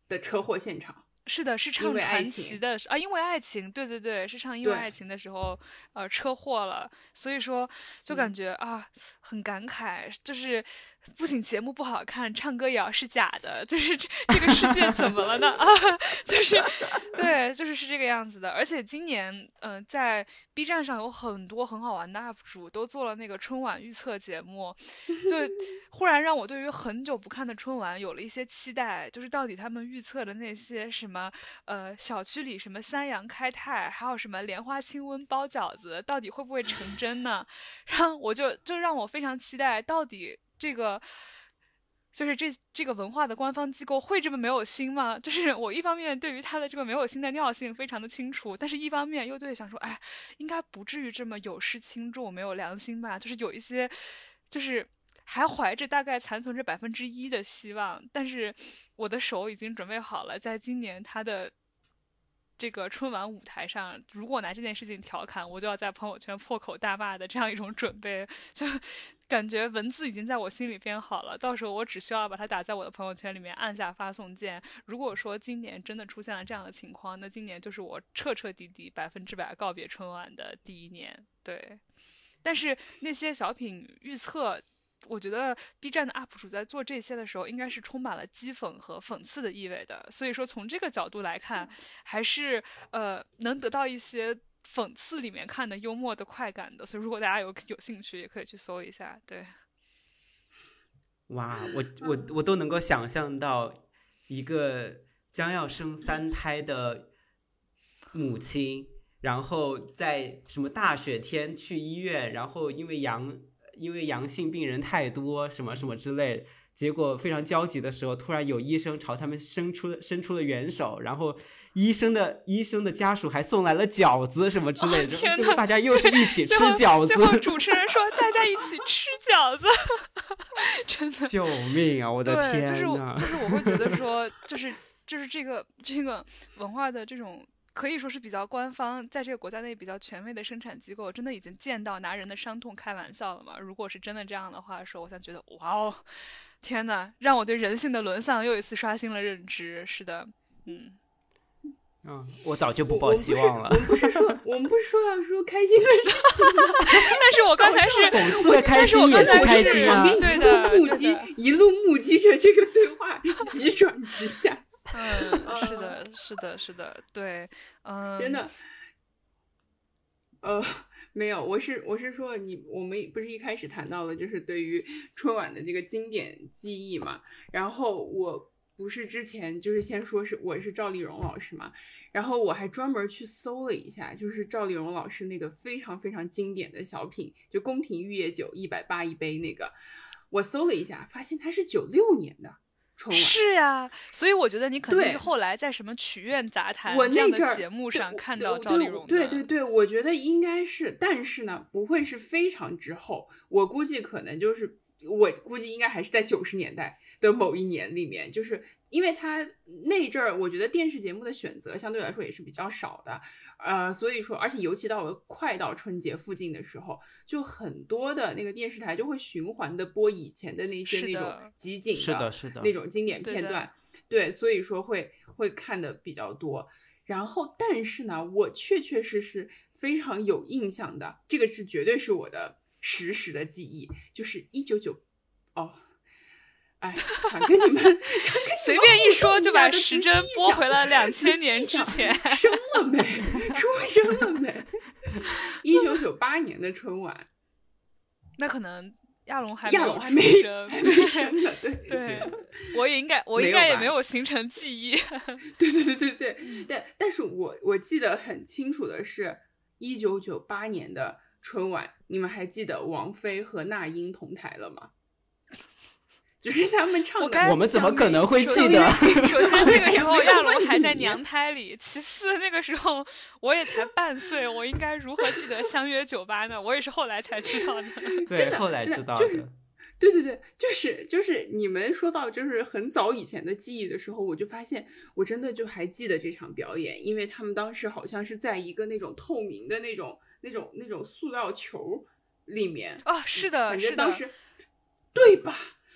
的车祸现场。是的，是唱传奇的啊，因为爱情，对对对，是唱因为爱情的时候，呃，车祸了，所以说就感觉啊，很感慨，就是不仅节目不好看，唱歌也要是假的，就是这这个世界怎么了呢？啊，就是对，就是是这个样子的。而且今年，嗯，在 B 站上有很多很好玩的 UP 主都做了那个春晚预测节目，就忽然让我对于很久不看的春晚有了一些期待。就是到底他们预测的那些什么，呃，小区里什么三阳开泰，还有什么莲花清瘟包饺子，到底会不会成真呢？然后我就就让我非常期待，到底。这个就是这这个文化的官方机构会这么没有心吗？就是我一方面对于他的这个没有心的尿性非常的清楚，但是一方面又对想说，哎，应该不至于这么有失轻重、没有良心吧？就是有一些，就是还怀着大概残存着百分之一的希望，但是我的手已经准备好了，在今年他的。这个春晚舞台上，如果拿这件事情调侃，我就要在朋友圈破口大骂的这样一种准备，就感觉文字已经在我心里编好了，到时候我只需要把它打在我的朋友圈里面，按下发送键。如果说今年真的出现了这样的情况，那今年就是我彻彻底底百分之百告别春晚的第一年。对，但是那些小品预测。我觉得 B 站的 UP 主在做这些的时候，应该是充满了讥讽和讽刺的意味的。所以说，从这个角度来看，还是呃能得到一些讽刺里面看的幽默的快感的。所以，如果大家有 有兴趣，也可以去搜一下。对，哇，我我我都能够想象到一个将要生三胎的母亲，然后在什么大雪天去医院，然后因为阳。因为阳性病人太多，什么什么之类，结果非常焦急的时候，突然有医生朝他们伸出伸出了援手，然后医生的医生的家属还送来了饺子什么之类的，最后大家又是一起吃饺子。最后主持人说大家一起吃饺子，真的救命啊！我的天就是就是我会觉得说，就是就是这个这个文化的这种。可以说是比较官方，在这个国家内比较权威的生产机构，真的已经见到拿人的伤痛开玩笑了吗？如果是真的这样的话，说我才觉得哇哦，天哪，让我对人性的沦丧又一次刷新了认知。是的，嗯，嗯，我早就不抱希望了。我们不是说，我们不是说要说开心的事情吗？但是我刚才是 讽刺的开心也是开心啊，对的，目击一路目击着这个对话急转直下。嗯，是的，是的，是的，对，嗯，真的，呃，没有，我是我是说你，我们不是一开始谈到了，就是对于春晚的这个经典记忆嘛，然后我不是之前就是先说是我是赵丽蓉老师嘛，然后我还专门去搜了一下，就是赵丽蓉老师那个非常非常经典的小品，就宫廷玉液酒一百八一杯那个，我搜了一下，发现它是九六年的。是呀，所以我觉得你肯定是后来在什么曲苑杂谈这样的节目上看到赵丽蓉的。对对对，我觉得应该是，但是呢，不会是非常之后，我估计可能就是，我估计应该还是在九十年代的某一年里面，就是因为他那阵儿，我觉得电视节目的选择相对来说也是比较少的。呃，所以说，而且尤其到了快到春节附近的时候，就很多的那个电视台就会循环的播以前的那些那种集锦是的那种经典片段，对，所以说会会看的比较多。然后，但是呢，我确确实实非常有印象的，这个是绝对是我的实时的记忆，就是一九九哦。哎，想跟你们 随便一说就把时针拨回了两千年之前。生了没？出生了没？一九九八年的春晚，那可能亚龙还亚龙还没生，没生的，对对。我也应该，我应该也没有形成记忆。对对对对对，但但是我我记得很清楚的是，一九九八年的春晚，你们还记得王菲和那英同台了吗？就是他们唱的，我们怎么可能会记得？首先那个时候 亚龙还在娘胎里，其次那个时候我也才半岁，我应该如何记得相约酒吧呢？我也是后来才知道的。对，后来知道的。对对对，就是就是你们说到就是很早以前的记忆的时候，我就发现我真的就还记得这场表演，因为他们当时好像是在一个那种透明的那种那种那种塑料球里面啊，是的，反正当时对吧？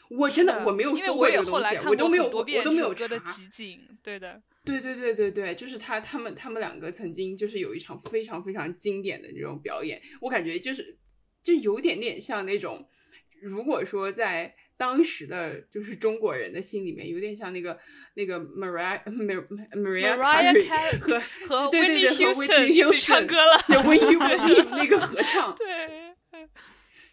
我真的我没有搜过这个东西，我都没有我都没有查。对的，对对对对对，就是他他们他们两个曾经就是有一场非常非常经典的这种表演，我感觉就是就有点点像那种，如果说在当时的就是中国人的心里面，有点像那个那个 Mariah Mar Mariah Mariah Carey 和 和对对 Whitney 对和 Whitney 唱歌了对 When You Believe 那个合唱，对，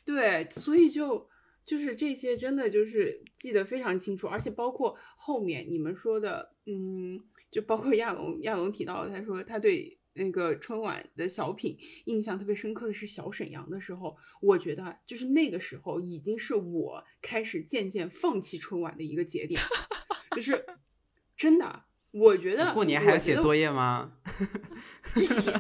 对，所以就就是这些真的就是记得非常清楚，而且包括后面你们说的，嗯，就包括亚龙亚龙提到的，他说他对那个春晚的小品印象特别深刻的是小沈阳的时候，我觉得就是那个时候已经是我开始渐渐放弃春晚的一个节点，就是真的。我觉得过年还要写作业，业吗？就写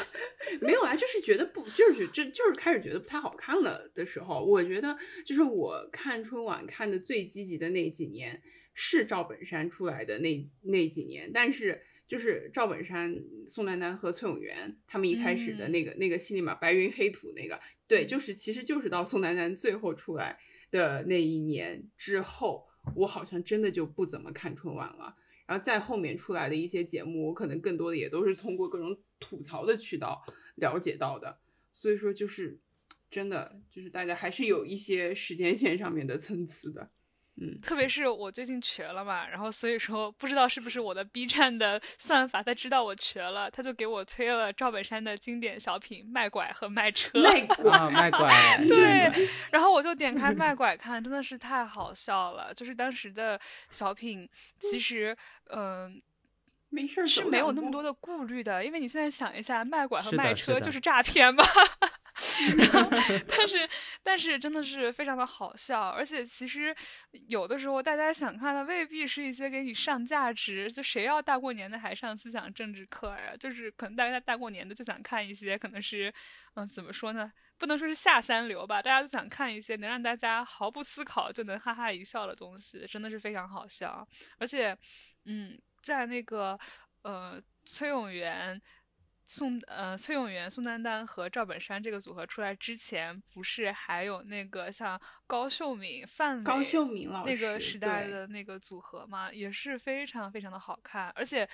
没有啊，就是觉得不，就是这就是开始觉得不太好看了的时候，我觉得就是我看春晚看的最积极的那几年是赵本山出来的那那几年，但是就是赵本山、宋丹丹和崔永元他们一开始的那个、那个戏里面，白云黑土那个，对，就是其实就是到宋丹丹最后出来的那一年之后，我好像真的就不怎么看春晚了。然后再后面出来的一些节目，我可能更多的也都是通过各种吐槽的渠道了解到的，所以说就是真的就是大家还是有一些时间线上面的参差的，嗯，特别是我最近瘸了嘛，然后所以说不知道是不是我的 B 站的 算法，他知道我瘸了，他就给我推了赵本山的经典小品《卖拐》和《卖车》。卖拐 啊，卖拐，对，然后我就点开卖拐看，真的是太好笑了。就是当时的小品，其实嗯、没事儿是没有那么多的顾虑的，因为你现在想一下，卖 拐和卖车就是诈骗嘛。然后，但是但是真的是非常的好笑，而且其实有的时候大家想看的未必是一些给你上价值，就谁要大过年的还上思想政治课呀？就是可能大家大过年的就想看一些可能是，嗯，怎么说呢？不能说是下三流吧，大家都想看一些能让大家毫不思考就能哈哈一笑的东西，真的是非常好笑。而且，嗯，在那个呃崔永元。宋呃崔永元、宋丹丹和赵本山这个组合出来之前，不是还有那个像高秀敏、范伟、高秀敏老那个时代的那个组合嘛，也是非常非常的好看。而且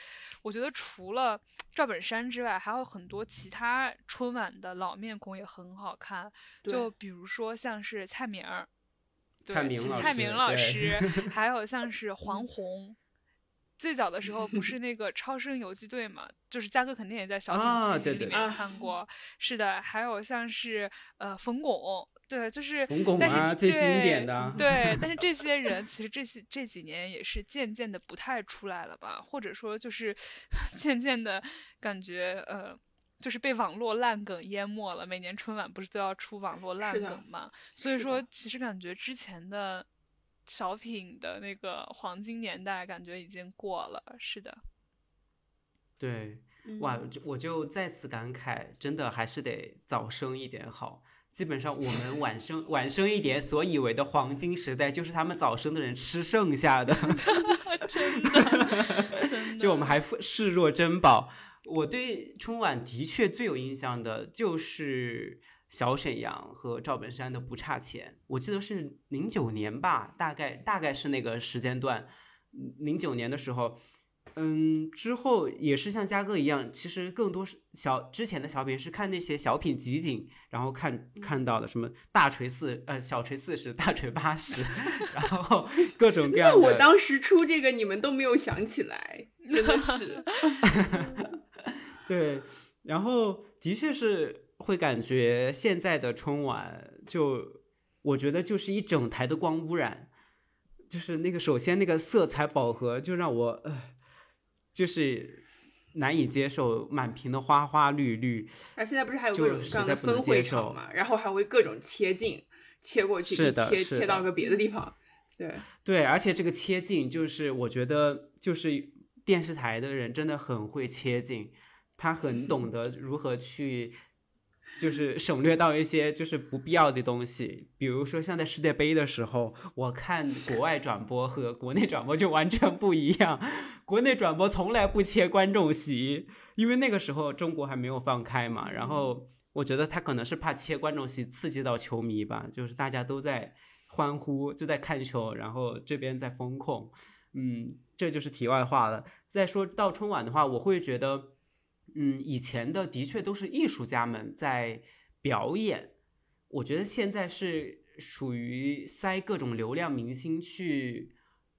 我觉得除了赵本山之外，还有很多其他春晚的老面孔也很好看，就比如说像是蔡明儿。对蔡明老师蔡明老师，还有像是黄宏，最早的时候不是 那个超生游击队嘛，就是嘉哥肯定也在小品集里面啊看过，是的，还有像是呃冯巩，对，就是冯巩啊最经对典的对，但是这些人其实这些这几年也是渐渐的不太出来了吧，或者说就是 渐渐的感觉呃。就是被网络烂梗淹没了。每年春晚不是都要出网络烂梗嘛？所以，说其实感觉之前的小品的那个黄金年代，感觉已经过了。是的，对，嗯哇，我就我就再次感慨，真的还是得早生一点好。基本上我们晚生晚生一点，所以为的黄金时代，就是他们早生的人吃剩下的。真的，真的，就我们还视视若珍宝。我对春晚的确最有印象的就是小沈阳和赵本山的《不差钱》，我记得是零九年吧，大概大概是那个时间段。零九年的时候，嗯，之后也是像嘉哥一样，其实更多是小之前的小品是看那些小品集锦，然后看看到的什么大锤四呃小锤四十，大锤八十，然后各种各样的。那我当时出这个你们都没有想起来，真的是。对，然后的确是会感觉现在的春晚就，我觉得就是一整台的光污染，就是那个首先那个色彩饱和就让我呃，就是难以接受，满屏的花花绿绿，然后现在不是还有各种各样的分会场嘛，然后还会各种切镜，切过去，切切到个别的地方。对，对，而且这个切镜就是我觉得就是电视台的人真的很会切镜，他很懂得如何去。就是省略到一些就是不必要的东西，比如说像在世界杯的时候，我看国外转播和国内转播就完全不一样。国内转播从来不切观众席，因为那个时候中国还没有放开嘛。然后我觉得他可能是怕切观众席刺激到球迷吧，就是大家都在欢呼，就在看球，然后这边在风控。嗯，这就是题外话了。再说到春晚的话，我会觉得。嗯，以前的的确都是艺术家们在表演，我觉得现在是属于塞各种流量明星去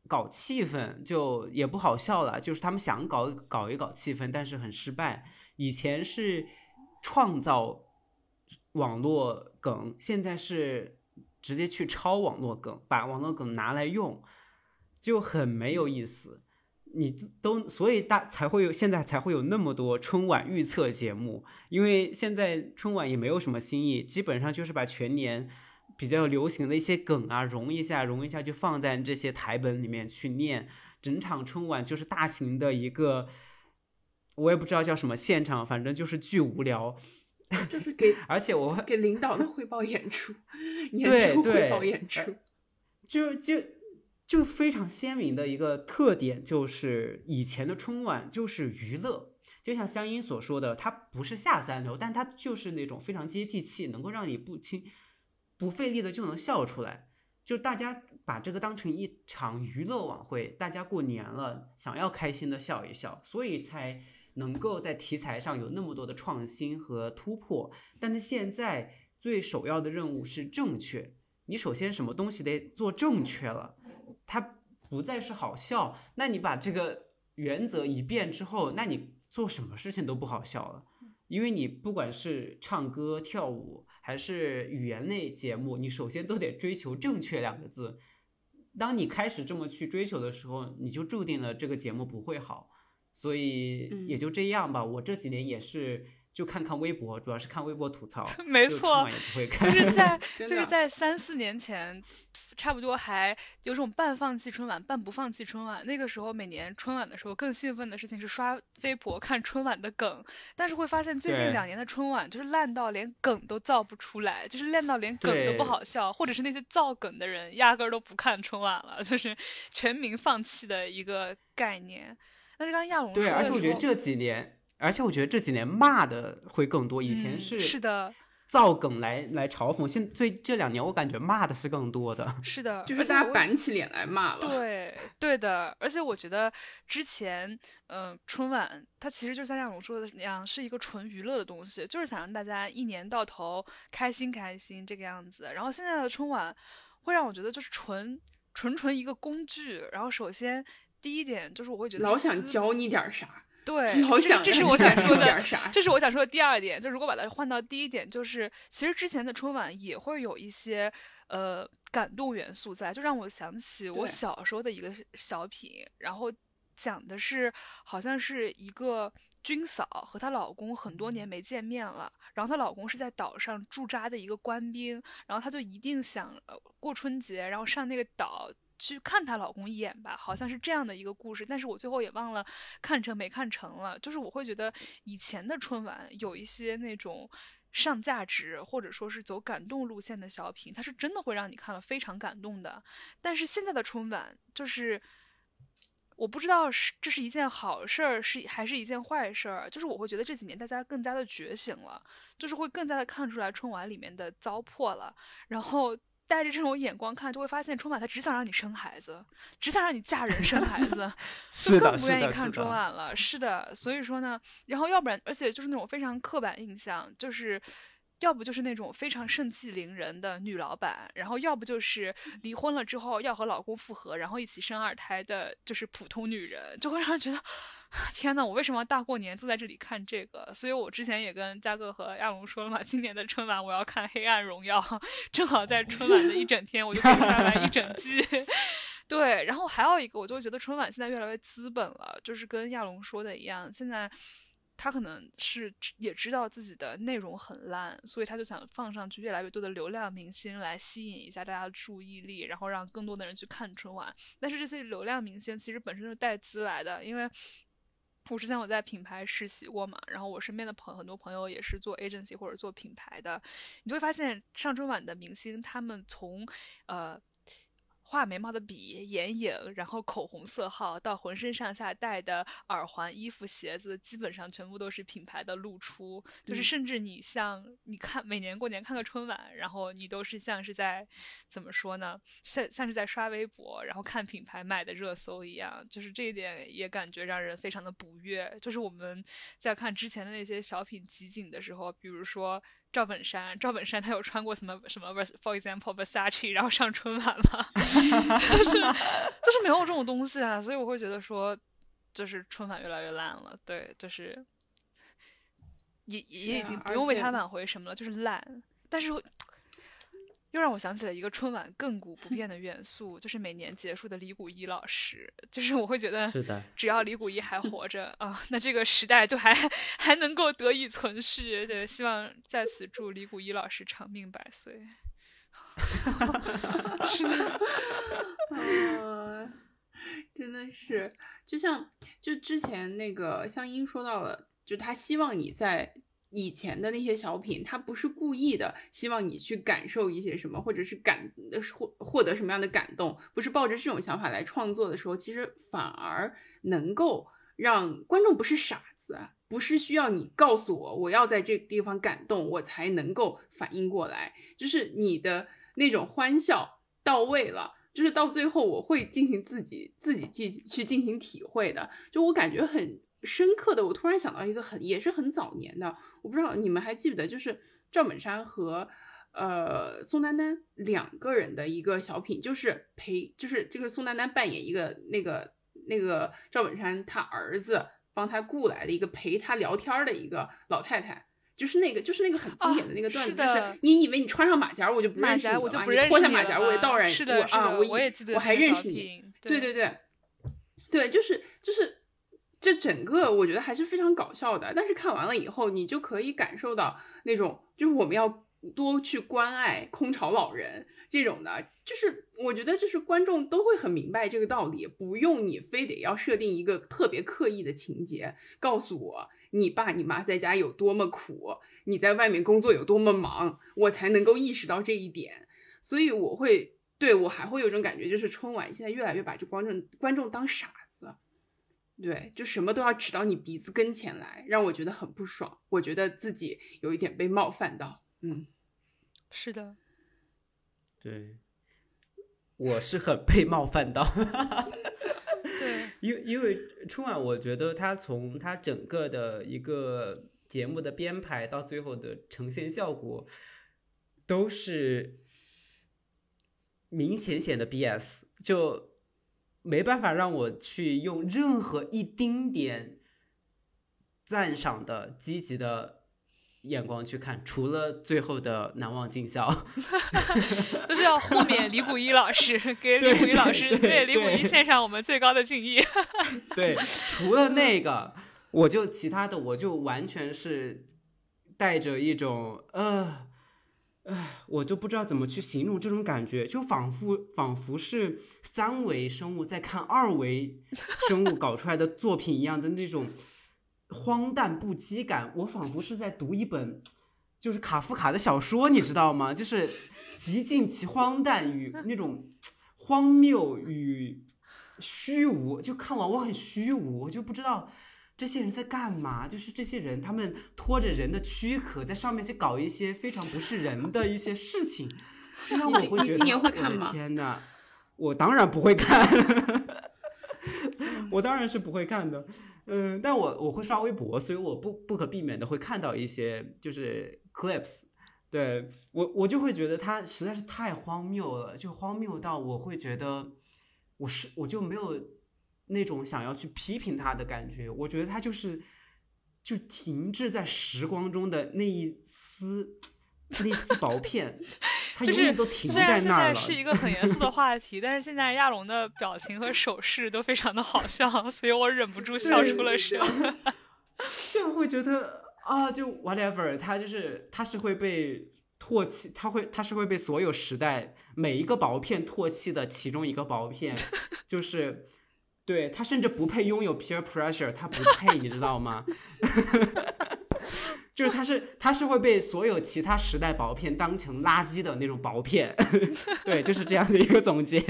搞气氛，就也不好笑了。就是他们想搞搞一搞气氛，但是很失败。以前是创造网络梗，现在是直接去抄网络梗，把网络梗拿来用，就很没有意思。你都所以大才会有现在才会有那么多春晚预测节目，因为现在春晚也没有什么新意，基本上就是把全年比较流行的一些梗啊融一下，融一下就放在这些台本里面去念。整场春晚就是大型的一个，我也不知道叫什么现场，反正就是巨无聊。就是 给，而且我给领导的汇报演出，演出汇报演出，就就。就非常鲜明的一个特点，就是以前的春晚就是娱乐，就像香音所说的，它不是下三流，但它就是那种非常接地气，能够让你不轻不费力的就能笑出来。就大家把这个当成一场娱乐晚会，大家过年了想要开心的笑一笑，所以才能够在题材上有那么多的创新和突破。但是现在最首要的任务是正确，你首先什么东西得做正确了。它不再是好笑，那你把这个原则一变之后，那你做什么事情都不好笑了，因为你不管是唱歌跳舞还是语言类节目，你首先都得追求正确两个字。当你开始这么去追求的时候，你就注定了这个节目不会好。所以也就这样吧，我这几年也是。就看看微博，主要是看微博吐槽。没错，就是在就是 在三四年前，差不多还有种半放弃春晚、半不放弃春晚。那个时候，每年春晚的时候，更兴奋的事情是刷微博看春晚的梗。但是会发现，最近两年的春晚就是烂到连梗都造不出来，就是烂到连梗都不好笑，或者是那些造梗的人压根儿都不看春晚了，就是全民放弃的一个概念。但是刚刚亚龙说对，而且我觉得这几年。而且我觉得这几年骂的会更多，以前是是的，造梗来来嘲讽。现最这两年我感觉骂的是更多的，是的，就是大家板起脸来骂了。对对的，而且我觉得之前嗯春晚它其实就像亚龙说的那样，是一个纯娱乐的东西，就是想让大家一年到头开心开心这个样子。然后现在的春晚会让我觉得就是纯纯纯一个工具。然后首先第一点就是我会觉得老想教你点啥。对，这是我想说的。这是我想说的第二点。就如果把它换到第一点，就是其实之前的春晚也会有一些呃感动元素在，就让我想起我小时候的一个小品，然后讲的是好像是一个军嫂和她老公很多年没见面了，然后她老公是在岛上驻扎的一个官兵，然后她就一定想过春节，然后上那个岛。去看她老公一眼吧，好像是这样的一个故事，但是我最后也忘了看成没看成了。就是我会觉得以前的春晚有一些那种上价值或者说是走感动路线的小品，它是真的会让你看了非常感动的。但是现在的春晚就是我不知道是这是一件好事儿是还是一件坏事儿，就是我会觉得这几年大家更加的觉醒了，就是会更加的看出来春晚里面的糟粕了，然后。带着这种眼光看，就会发现春晚他只想让你生孩子，只想让你嫁人生孩子，就更不愿意看春晚了。是的，所以说呢，然后要不然，而且就是那种非常刻板印象，就是要不就是那种非常盛气凌人的女老板，然后要不就是离婚了之后要和老公复合，然后一起生二胎的，就是普通女人，就会让人觉得。天呐，我为什么大过年坐在这里看这个？所以我之前也跟嘉哥和亚龙说了嘛，今年的春晚我要看《黑暗荣耀》，正好在春晚的一整天，我就可以刷完一整季。对，然后还有一个，我就觉得春晚现在越来越资本了，就是跟亚龙说的一样，现在他可能是也知道自己的内容很烂，所以他就想放上去越来越多的流量明星来吸引一下大家的注意力，然后让更多的人去看春晚。但是这些流量明星其实本身就是带资来的，因为。我之前我在品牌实习过嘛，然后我身边的朋很多朋友也是做 agency 或者做品牌的，你就会发现上春晚的明星，他们从，呃。画眉毛的笔、眼影，然后口红色号，到浑身上下戴的耳环、衣服、鞋子，基本上全部都是品牌的露出。就是甚至你像你看每年过年看个春晚，然后你都是像是在怎么说呢？像像是在刷微博，然后看品牌买的热搜一样。就是这一点也感觉让人非常的不悦。就是我们在看之前的那些小品集锦的时候，比如说。赵本山，赵本山他有穿过什么什么，for example Versace，然后上春晚吗？就是就是没有这种东西啊，所以我会觉得说，就是春晚越来越烂了。对，就是也也已经不用为他挽回什么了，就是烂。但是。又让我想起了一个春晚亘古不变的元素，就是每年结束的李谷一老师。就是我会觉得，是的，只要李谷一还活着啊，那这个时代就还还能够得以存续。对，希望在此祝李谷一老师长命百岁。是的，真的是，就像就之前那个香音说到了，就他希望你在。以前的那些小品，他不是故意的，希望你去感受一些什么，或者是感获获得什么样的感动，不是抱着这种想法来创作的时候，其实反而能够让观众不是傻子，不是需要你告诉我我要在这个地方感动，我才能够反应过来，就是你的那种欢笑到位了，就是到最后我会进行自己自己进去进行体会的，就我感觉很。深刻的，我突然想到一个很也是很早年的，我不知道你们还记不得，就是赵本山和呃宋丹丹两个人的一个小品，就是陪，就是这个宋丹丹扮演一个那个那个赵本山他儿子帮他雇来的一个陪他聊天的一个老太太，就是那个就是那个很经典的那个段子，就是你以为你穿上马甲我就不认识你了吗？你脱下马甲我也当然我啊我我也记得我还认识你，对对对对，就是就是。这整个我觉得还是非常搞笑的，但是看完了以后，你就可以感受到那种，就是我们要多去关爱空巢老人这种的，就是我觉得就是观众都会很明白这个道理，不用你非得要设定一个特别刻意的情节，告诉我你爸你妈在家有多么苦，你在外面工作有多么忙，我才能够意识到这一点。所以我会对我还会有种感觉，就是春晚现在越来越把这观众观众当傻。对，就什么都要指到你鼻子跟前来，让我觉得很不爽。我觉得自己有一点被冒犯到。嗯，是的，对，我是很被冒犯到。对，因因为春晚，我觉得它从它整个的一个节目的编排到最后的呈现效果，都是明显显的 BS。就。没办法让我去用任何一丁点赞赏的积极的眼光去看，除了最后的难忘今宵，都是要豁免李谷一老师，给李谷一老师对李谷一献上我们最高的敬意。对，除了那个，我就其他的我就完全是带着一种呃。唉，我就不知道怎么去形容这种感觉，就仿佛仿佛是三维生物在看二维生物搞出来的作品一样的那种荒诞不羁感。我仿佛是在读一本就是卡夫卡的小说，你知道吗？就是极尽其荒诞与那种荒谬与虚无。就看完我很虚无，我就不知道。这些人在干嘛？就是这些人，他们拖着人的躯壳在上面去搞一些非常不是人的一些事情，这让我会觉得，我的天呐，我当然不会看，我当然是不会看的。嗯，但我我会刷微博，所以我不不可避免的会看到一些就是 clips，对我我就会觉得他实在是太荒谬了，就荒谬到我会觉得我是我就没有。那种想要去批评他的感觉，我觉得他就是就停滞在时光中的那一丝那一丝薄片，他永远都停在那儿了。现在是一个很严肃的话题，但是现在亚龙的表情和手势都非常的好笑，所以我忍不住笑出了声。就会觉得啊，就 whatever，他就是他是会被唾弃，他会他是会被所有时代每一个薄片唾弃的其中一个薄片，就是。对他甚至不配拥有 peer pressure，他不配，你知道吗？就是他是他是会被所有其他时代薄片当成垃圾的那种薄片，对，就是这样的一个总结。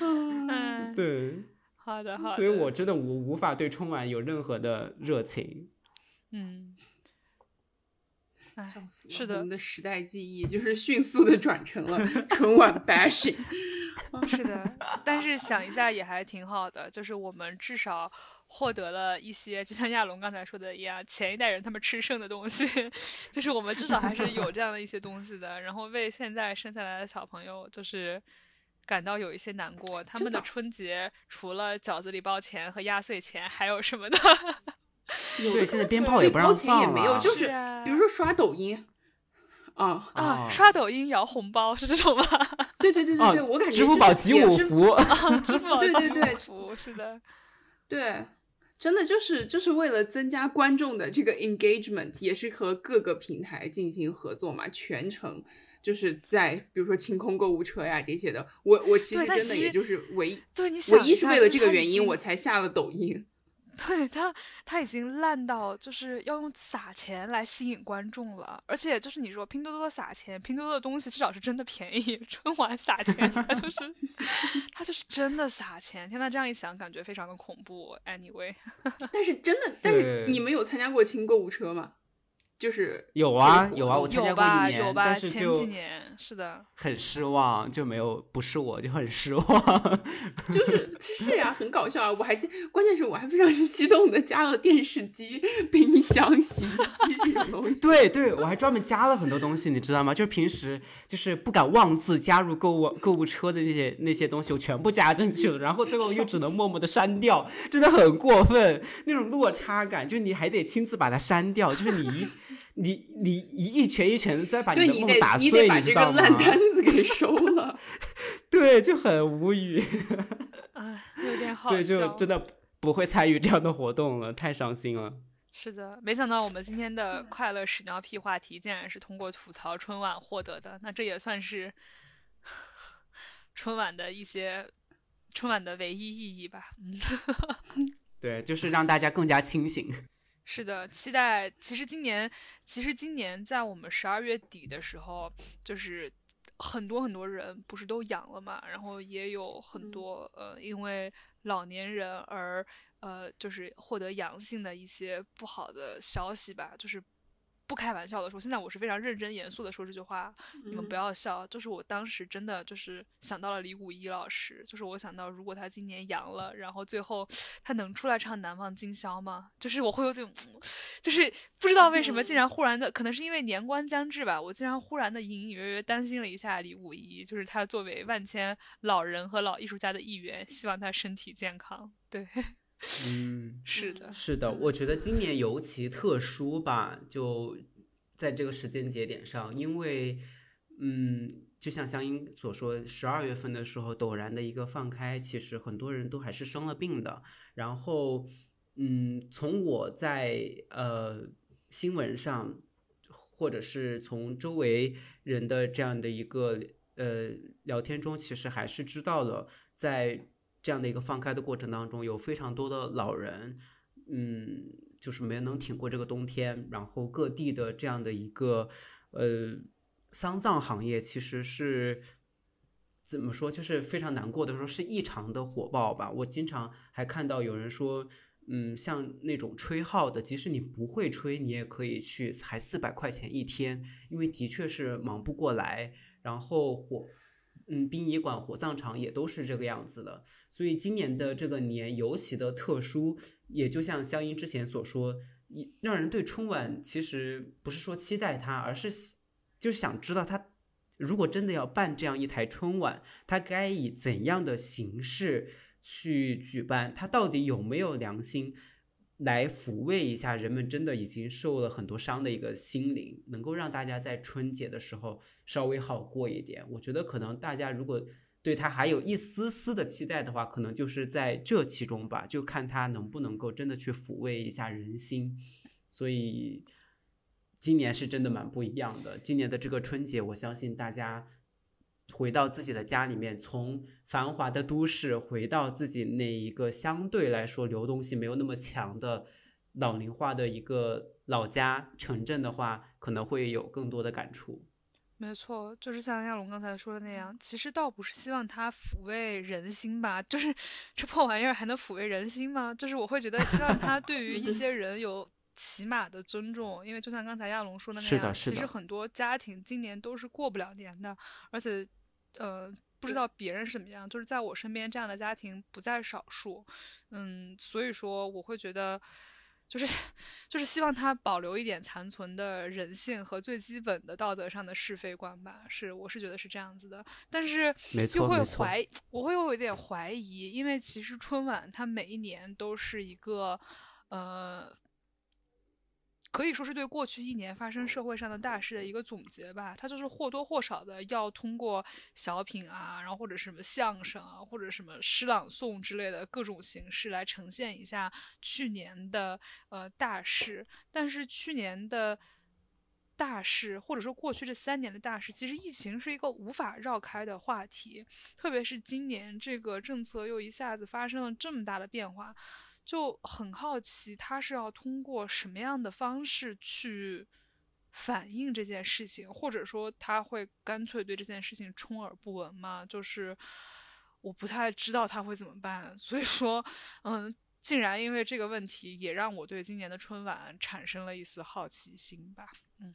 嗯，对，好的，好的。所以我真的无无法对春晚有任何的热情。嗯，是的，我们的时代记忆就是迅速的转成了 春晚 bashing。是的，但是想一下也还挺好的，就是我们至少获得了一些，就像亚龙刚才说的一样，前一代人他们吃剩的东西，就是我们至少还是有这样的一些东西的。然后为现在生下来的小朋友，就是感到有一些难过。他们的春节除了饺子里包钱和压岁钱，还有什么呢？对，现在鞭炮也不让放了。也没有，就是比如说刷抖音，啊啊，刷抖音摇红包是这种吗？对对对对对，我感觉支付宝集五福，支付宝对对对福是的，对。真的就是就是为了增加观众的这个 engagement，也是和各个平台进行合作嘛，全程就是在比如说清空购物车呀这些的。我我其实真的也就是唯一，对，你唯一是为了这个原因我才下了抖音。对他，他已经烂到就是要用撒钱来吸引观众了，而且就是你说拼多多的撒钱，拼多多的东西至少是真的便宜。春晚撒钱，他就是 他就是真的撒钱。天呐，这样一想，感觉非常的恐怖。Anyway，但是真的，但是你们有参加过清购物车吗？就是有啊有啊，我参加过一年，但是就是的，很失望，就没有不是我就很失望，就是 是呀，很搞笑啊！我还记，关键是我还非常激动的加了电视机、冰箱、洗衣机这种东西。对对，我还专门加了很多东西，你知道吗？就是平时就是不敢妄自加入购物购物车的那些那些东西，我全部加进去了，然后最后又只能默默的删掉，真的很过分，那种落差感，就是你还得亲自把它删掉，就是你一。你你一一拳一拳再把你的梦打碎，你知道吗？你得把这个烂摊子给收了。对，就很无语。哎，有点 好所以就真的不会参与这样的活动了，太伤心了。是的，没想到我们今天的快乐屎尿屁话题竟然是通过吐槽春晚获得的，那这也算是 春晚的一些春晚的唯一意义吧。嗯，对，就是让大家更加清醒。是的，期待。其实今年，其实今年在我们十二月底的时候，就是很多很多人不是都阳了嘛，然后也有很多呃，因为老年人而呃，就是获得阳性的一些不好的消息吧，就是。不开玩笑的说，现在我是非常认真严肃的说这句话，你们不要笑。就是我当时真的就是想到了李谷一老师，就是我想到如果他今年阳了，然后最后他能出来唱《难忘今宵》吗？就是我会有这种，就是不知道为什么竟然忽然的，可能是因为年关将至吧，我竟然忽然的隐隐约约担心了一下李谷一，就是他作为万千老人和老艺术家的一员，希望他身体健康。对。嗯，是的，是的，我觉得今年尤其特殊吧，就在这个时间节点上，因为，嗯，就像香音所说，十二月份的时候陡然的一个放开，其实很多人都还是生了病的。然后，嗯，从我在呃新闻上，或者是从周围人的这样的一个呃聊天中，其实还是知道了在。这样的一个放开的过程当中，有非常多的老人，嗯，就是没能挺过这个冬天。然后各地的这样的一个呃丧葬行业，其实是怎么说，就是非常难过的，时候是异常的火爆吧。我经常还看到有人说，嗯，像那种吹号的，即使你不会吹，你也可以去，才四百块钱一天，因为的确是忙不过来。然后火。嗯，殡仪馆、火葬场也都是这个样子的，所以今年的这个年尤其的特殊，也就像香音之前所说，一让人对春晚其实不是说期待它，而是就是想知道它如果真的要办这样一台春晚，它该以怎样的形式去举办，它到底有没有良心？来抚慰一下人们真的已经受了很多伤的一个心灵，能够让大家在春节的时候稍微好过一点。我觉得可能大家如果对他还有一丝丝的期待的话，可能就是在这其中吧，就看他能不能够真的去抚慰一下人心。所以今年是真的蛮不一样的。今年的这个春节，我相信大家。回到自己的家里面，从繁华的都市回到自己那一个相对来说流动性没有那么强的老龄化的一个老家城镇的话，可能会有更多的感触。没错，就是像亚龙刚才说的那样，其实倒不是希望它抚慰人心吧，就是这破玩意儿还能抚慰人心吗？就是我会觉得希望它对于一些人有起码的尊重，因为就像刚才亚龙说的那样，其实很多家庭今年都是过不了年的，而且。呃，不知道别人是怎么样，就是在我身边这样的家庭不在少数，嗯，所以说我会觉得。就是 就是希望他保留一点残存的人性和最基本的道德上的是非观吧，是我是觉得是这样子的，但是又会怀，我会有一点怀疑，因为其实春晚它每一年都是一个，呃。可以说是对过去一年发生社会上的大事的一个总结吧。它就是或多或少的要通过小品啊，然后或者什么相声啊，或者什么诗朗诵之类的各种形式来呈现一下去年的呃大事。但是去年的大事，或者说过去这三年的大事，其实疫情是一个无法绕开的话题。特别是今年这个政策又一下子发生了这么大的变化。就很好奇，他是要通过什么样的方式去反映这件事情，或者说他会干脆对这件事情充耳不闻吗？就是我不太知道他会怎么办。所以说，嗯，竟然因为这个问题，也让我对今年的春晚产生了一丝好奇心吧。嗯。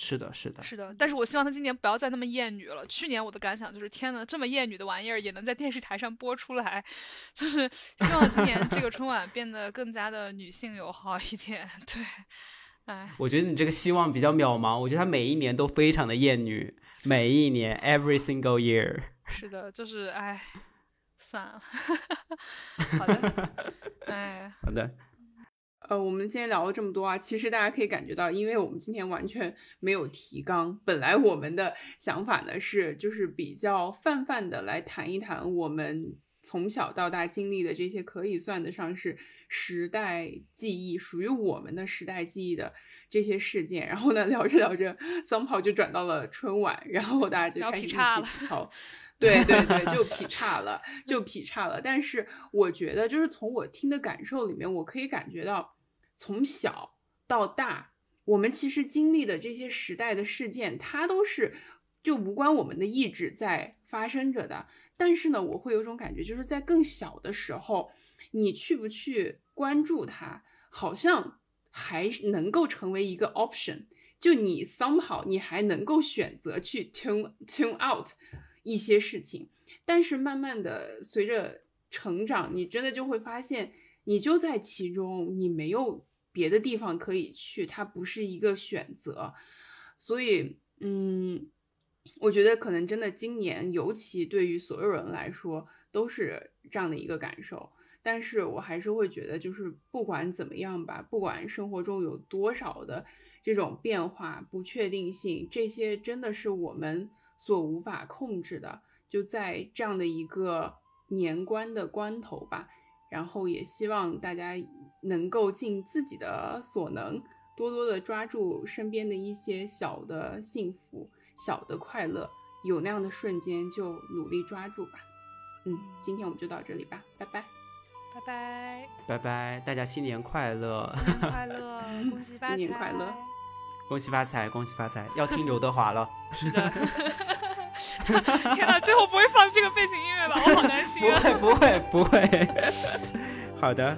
是的，是的，是的，但是我希望他今年不要再那么厌女了。去年我的感想就是，天呐，这么厌女的玩意儿也能在电视台上播出来，就是希望今年这个春晚变得更加的女性友好一点。对，哎，我觉得你这个希望比较渺茫。我觉得他每一年都非常的厌女，每一年，every single year。是的，就是哎，算了，好的，哎，好的。呃，我们今天聊了这么多啊，其实大家可以感觉到，因为我们今天完全没有提纲。本来我们的想法呢是，就是比较泛泛的来谈一谈我们从小到大经历的这些可以算得上是时代记忆，属于我们的时代记忆的这些事件。然后呢，聊着聊着，somehow 就转到了春晚，然后大家就开始一起吐槽。对对对，就劈 叉了，就劈叉了。但是我觉得，就是从我听的感受里面，我可以感觉到。从小到大，我们其实经历的这些时代的事件，它都是就无关我们的意志在发生着的。但是呢，我会有种感觉，就是在更小的时候，你去不去关注它，好像还能够成为一个 option。就你 somehow 你还能够选择去 tune tune out 一些事情。但是慢慢的随着成长，你真的就会发现，你就在其中，你没有。别的地方可以去，它不是一个选择，所以，嗯，我觉得可能真的今年，尤其对于所有人来说，都是这样的一个感受。但是我还是会觉得，就是不管怎么样吧，不管生活中有多少的这种变化、不确定性，这些真的是我们所无法控制的。就在这样的一个年关的关头吧，然后也希望大家。能够尽自己的所能，多多的抓住身边的一些小的幸福、小的快乐，有那样的瞬间就努力抓住吧。嗯，今天我们就到这里吧，拜拜，拜拜，拜拜，大家新年快乐，新年快乐，恭喜发财，新年快乐，恭喜发财，恭喜发财，要听刘德华了。是的，天哪，最后不会放这个背景音乐吧？我好担心。不会，不会，不会。好的。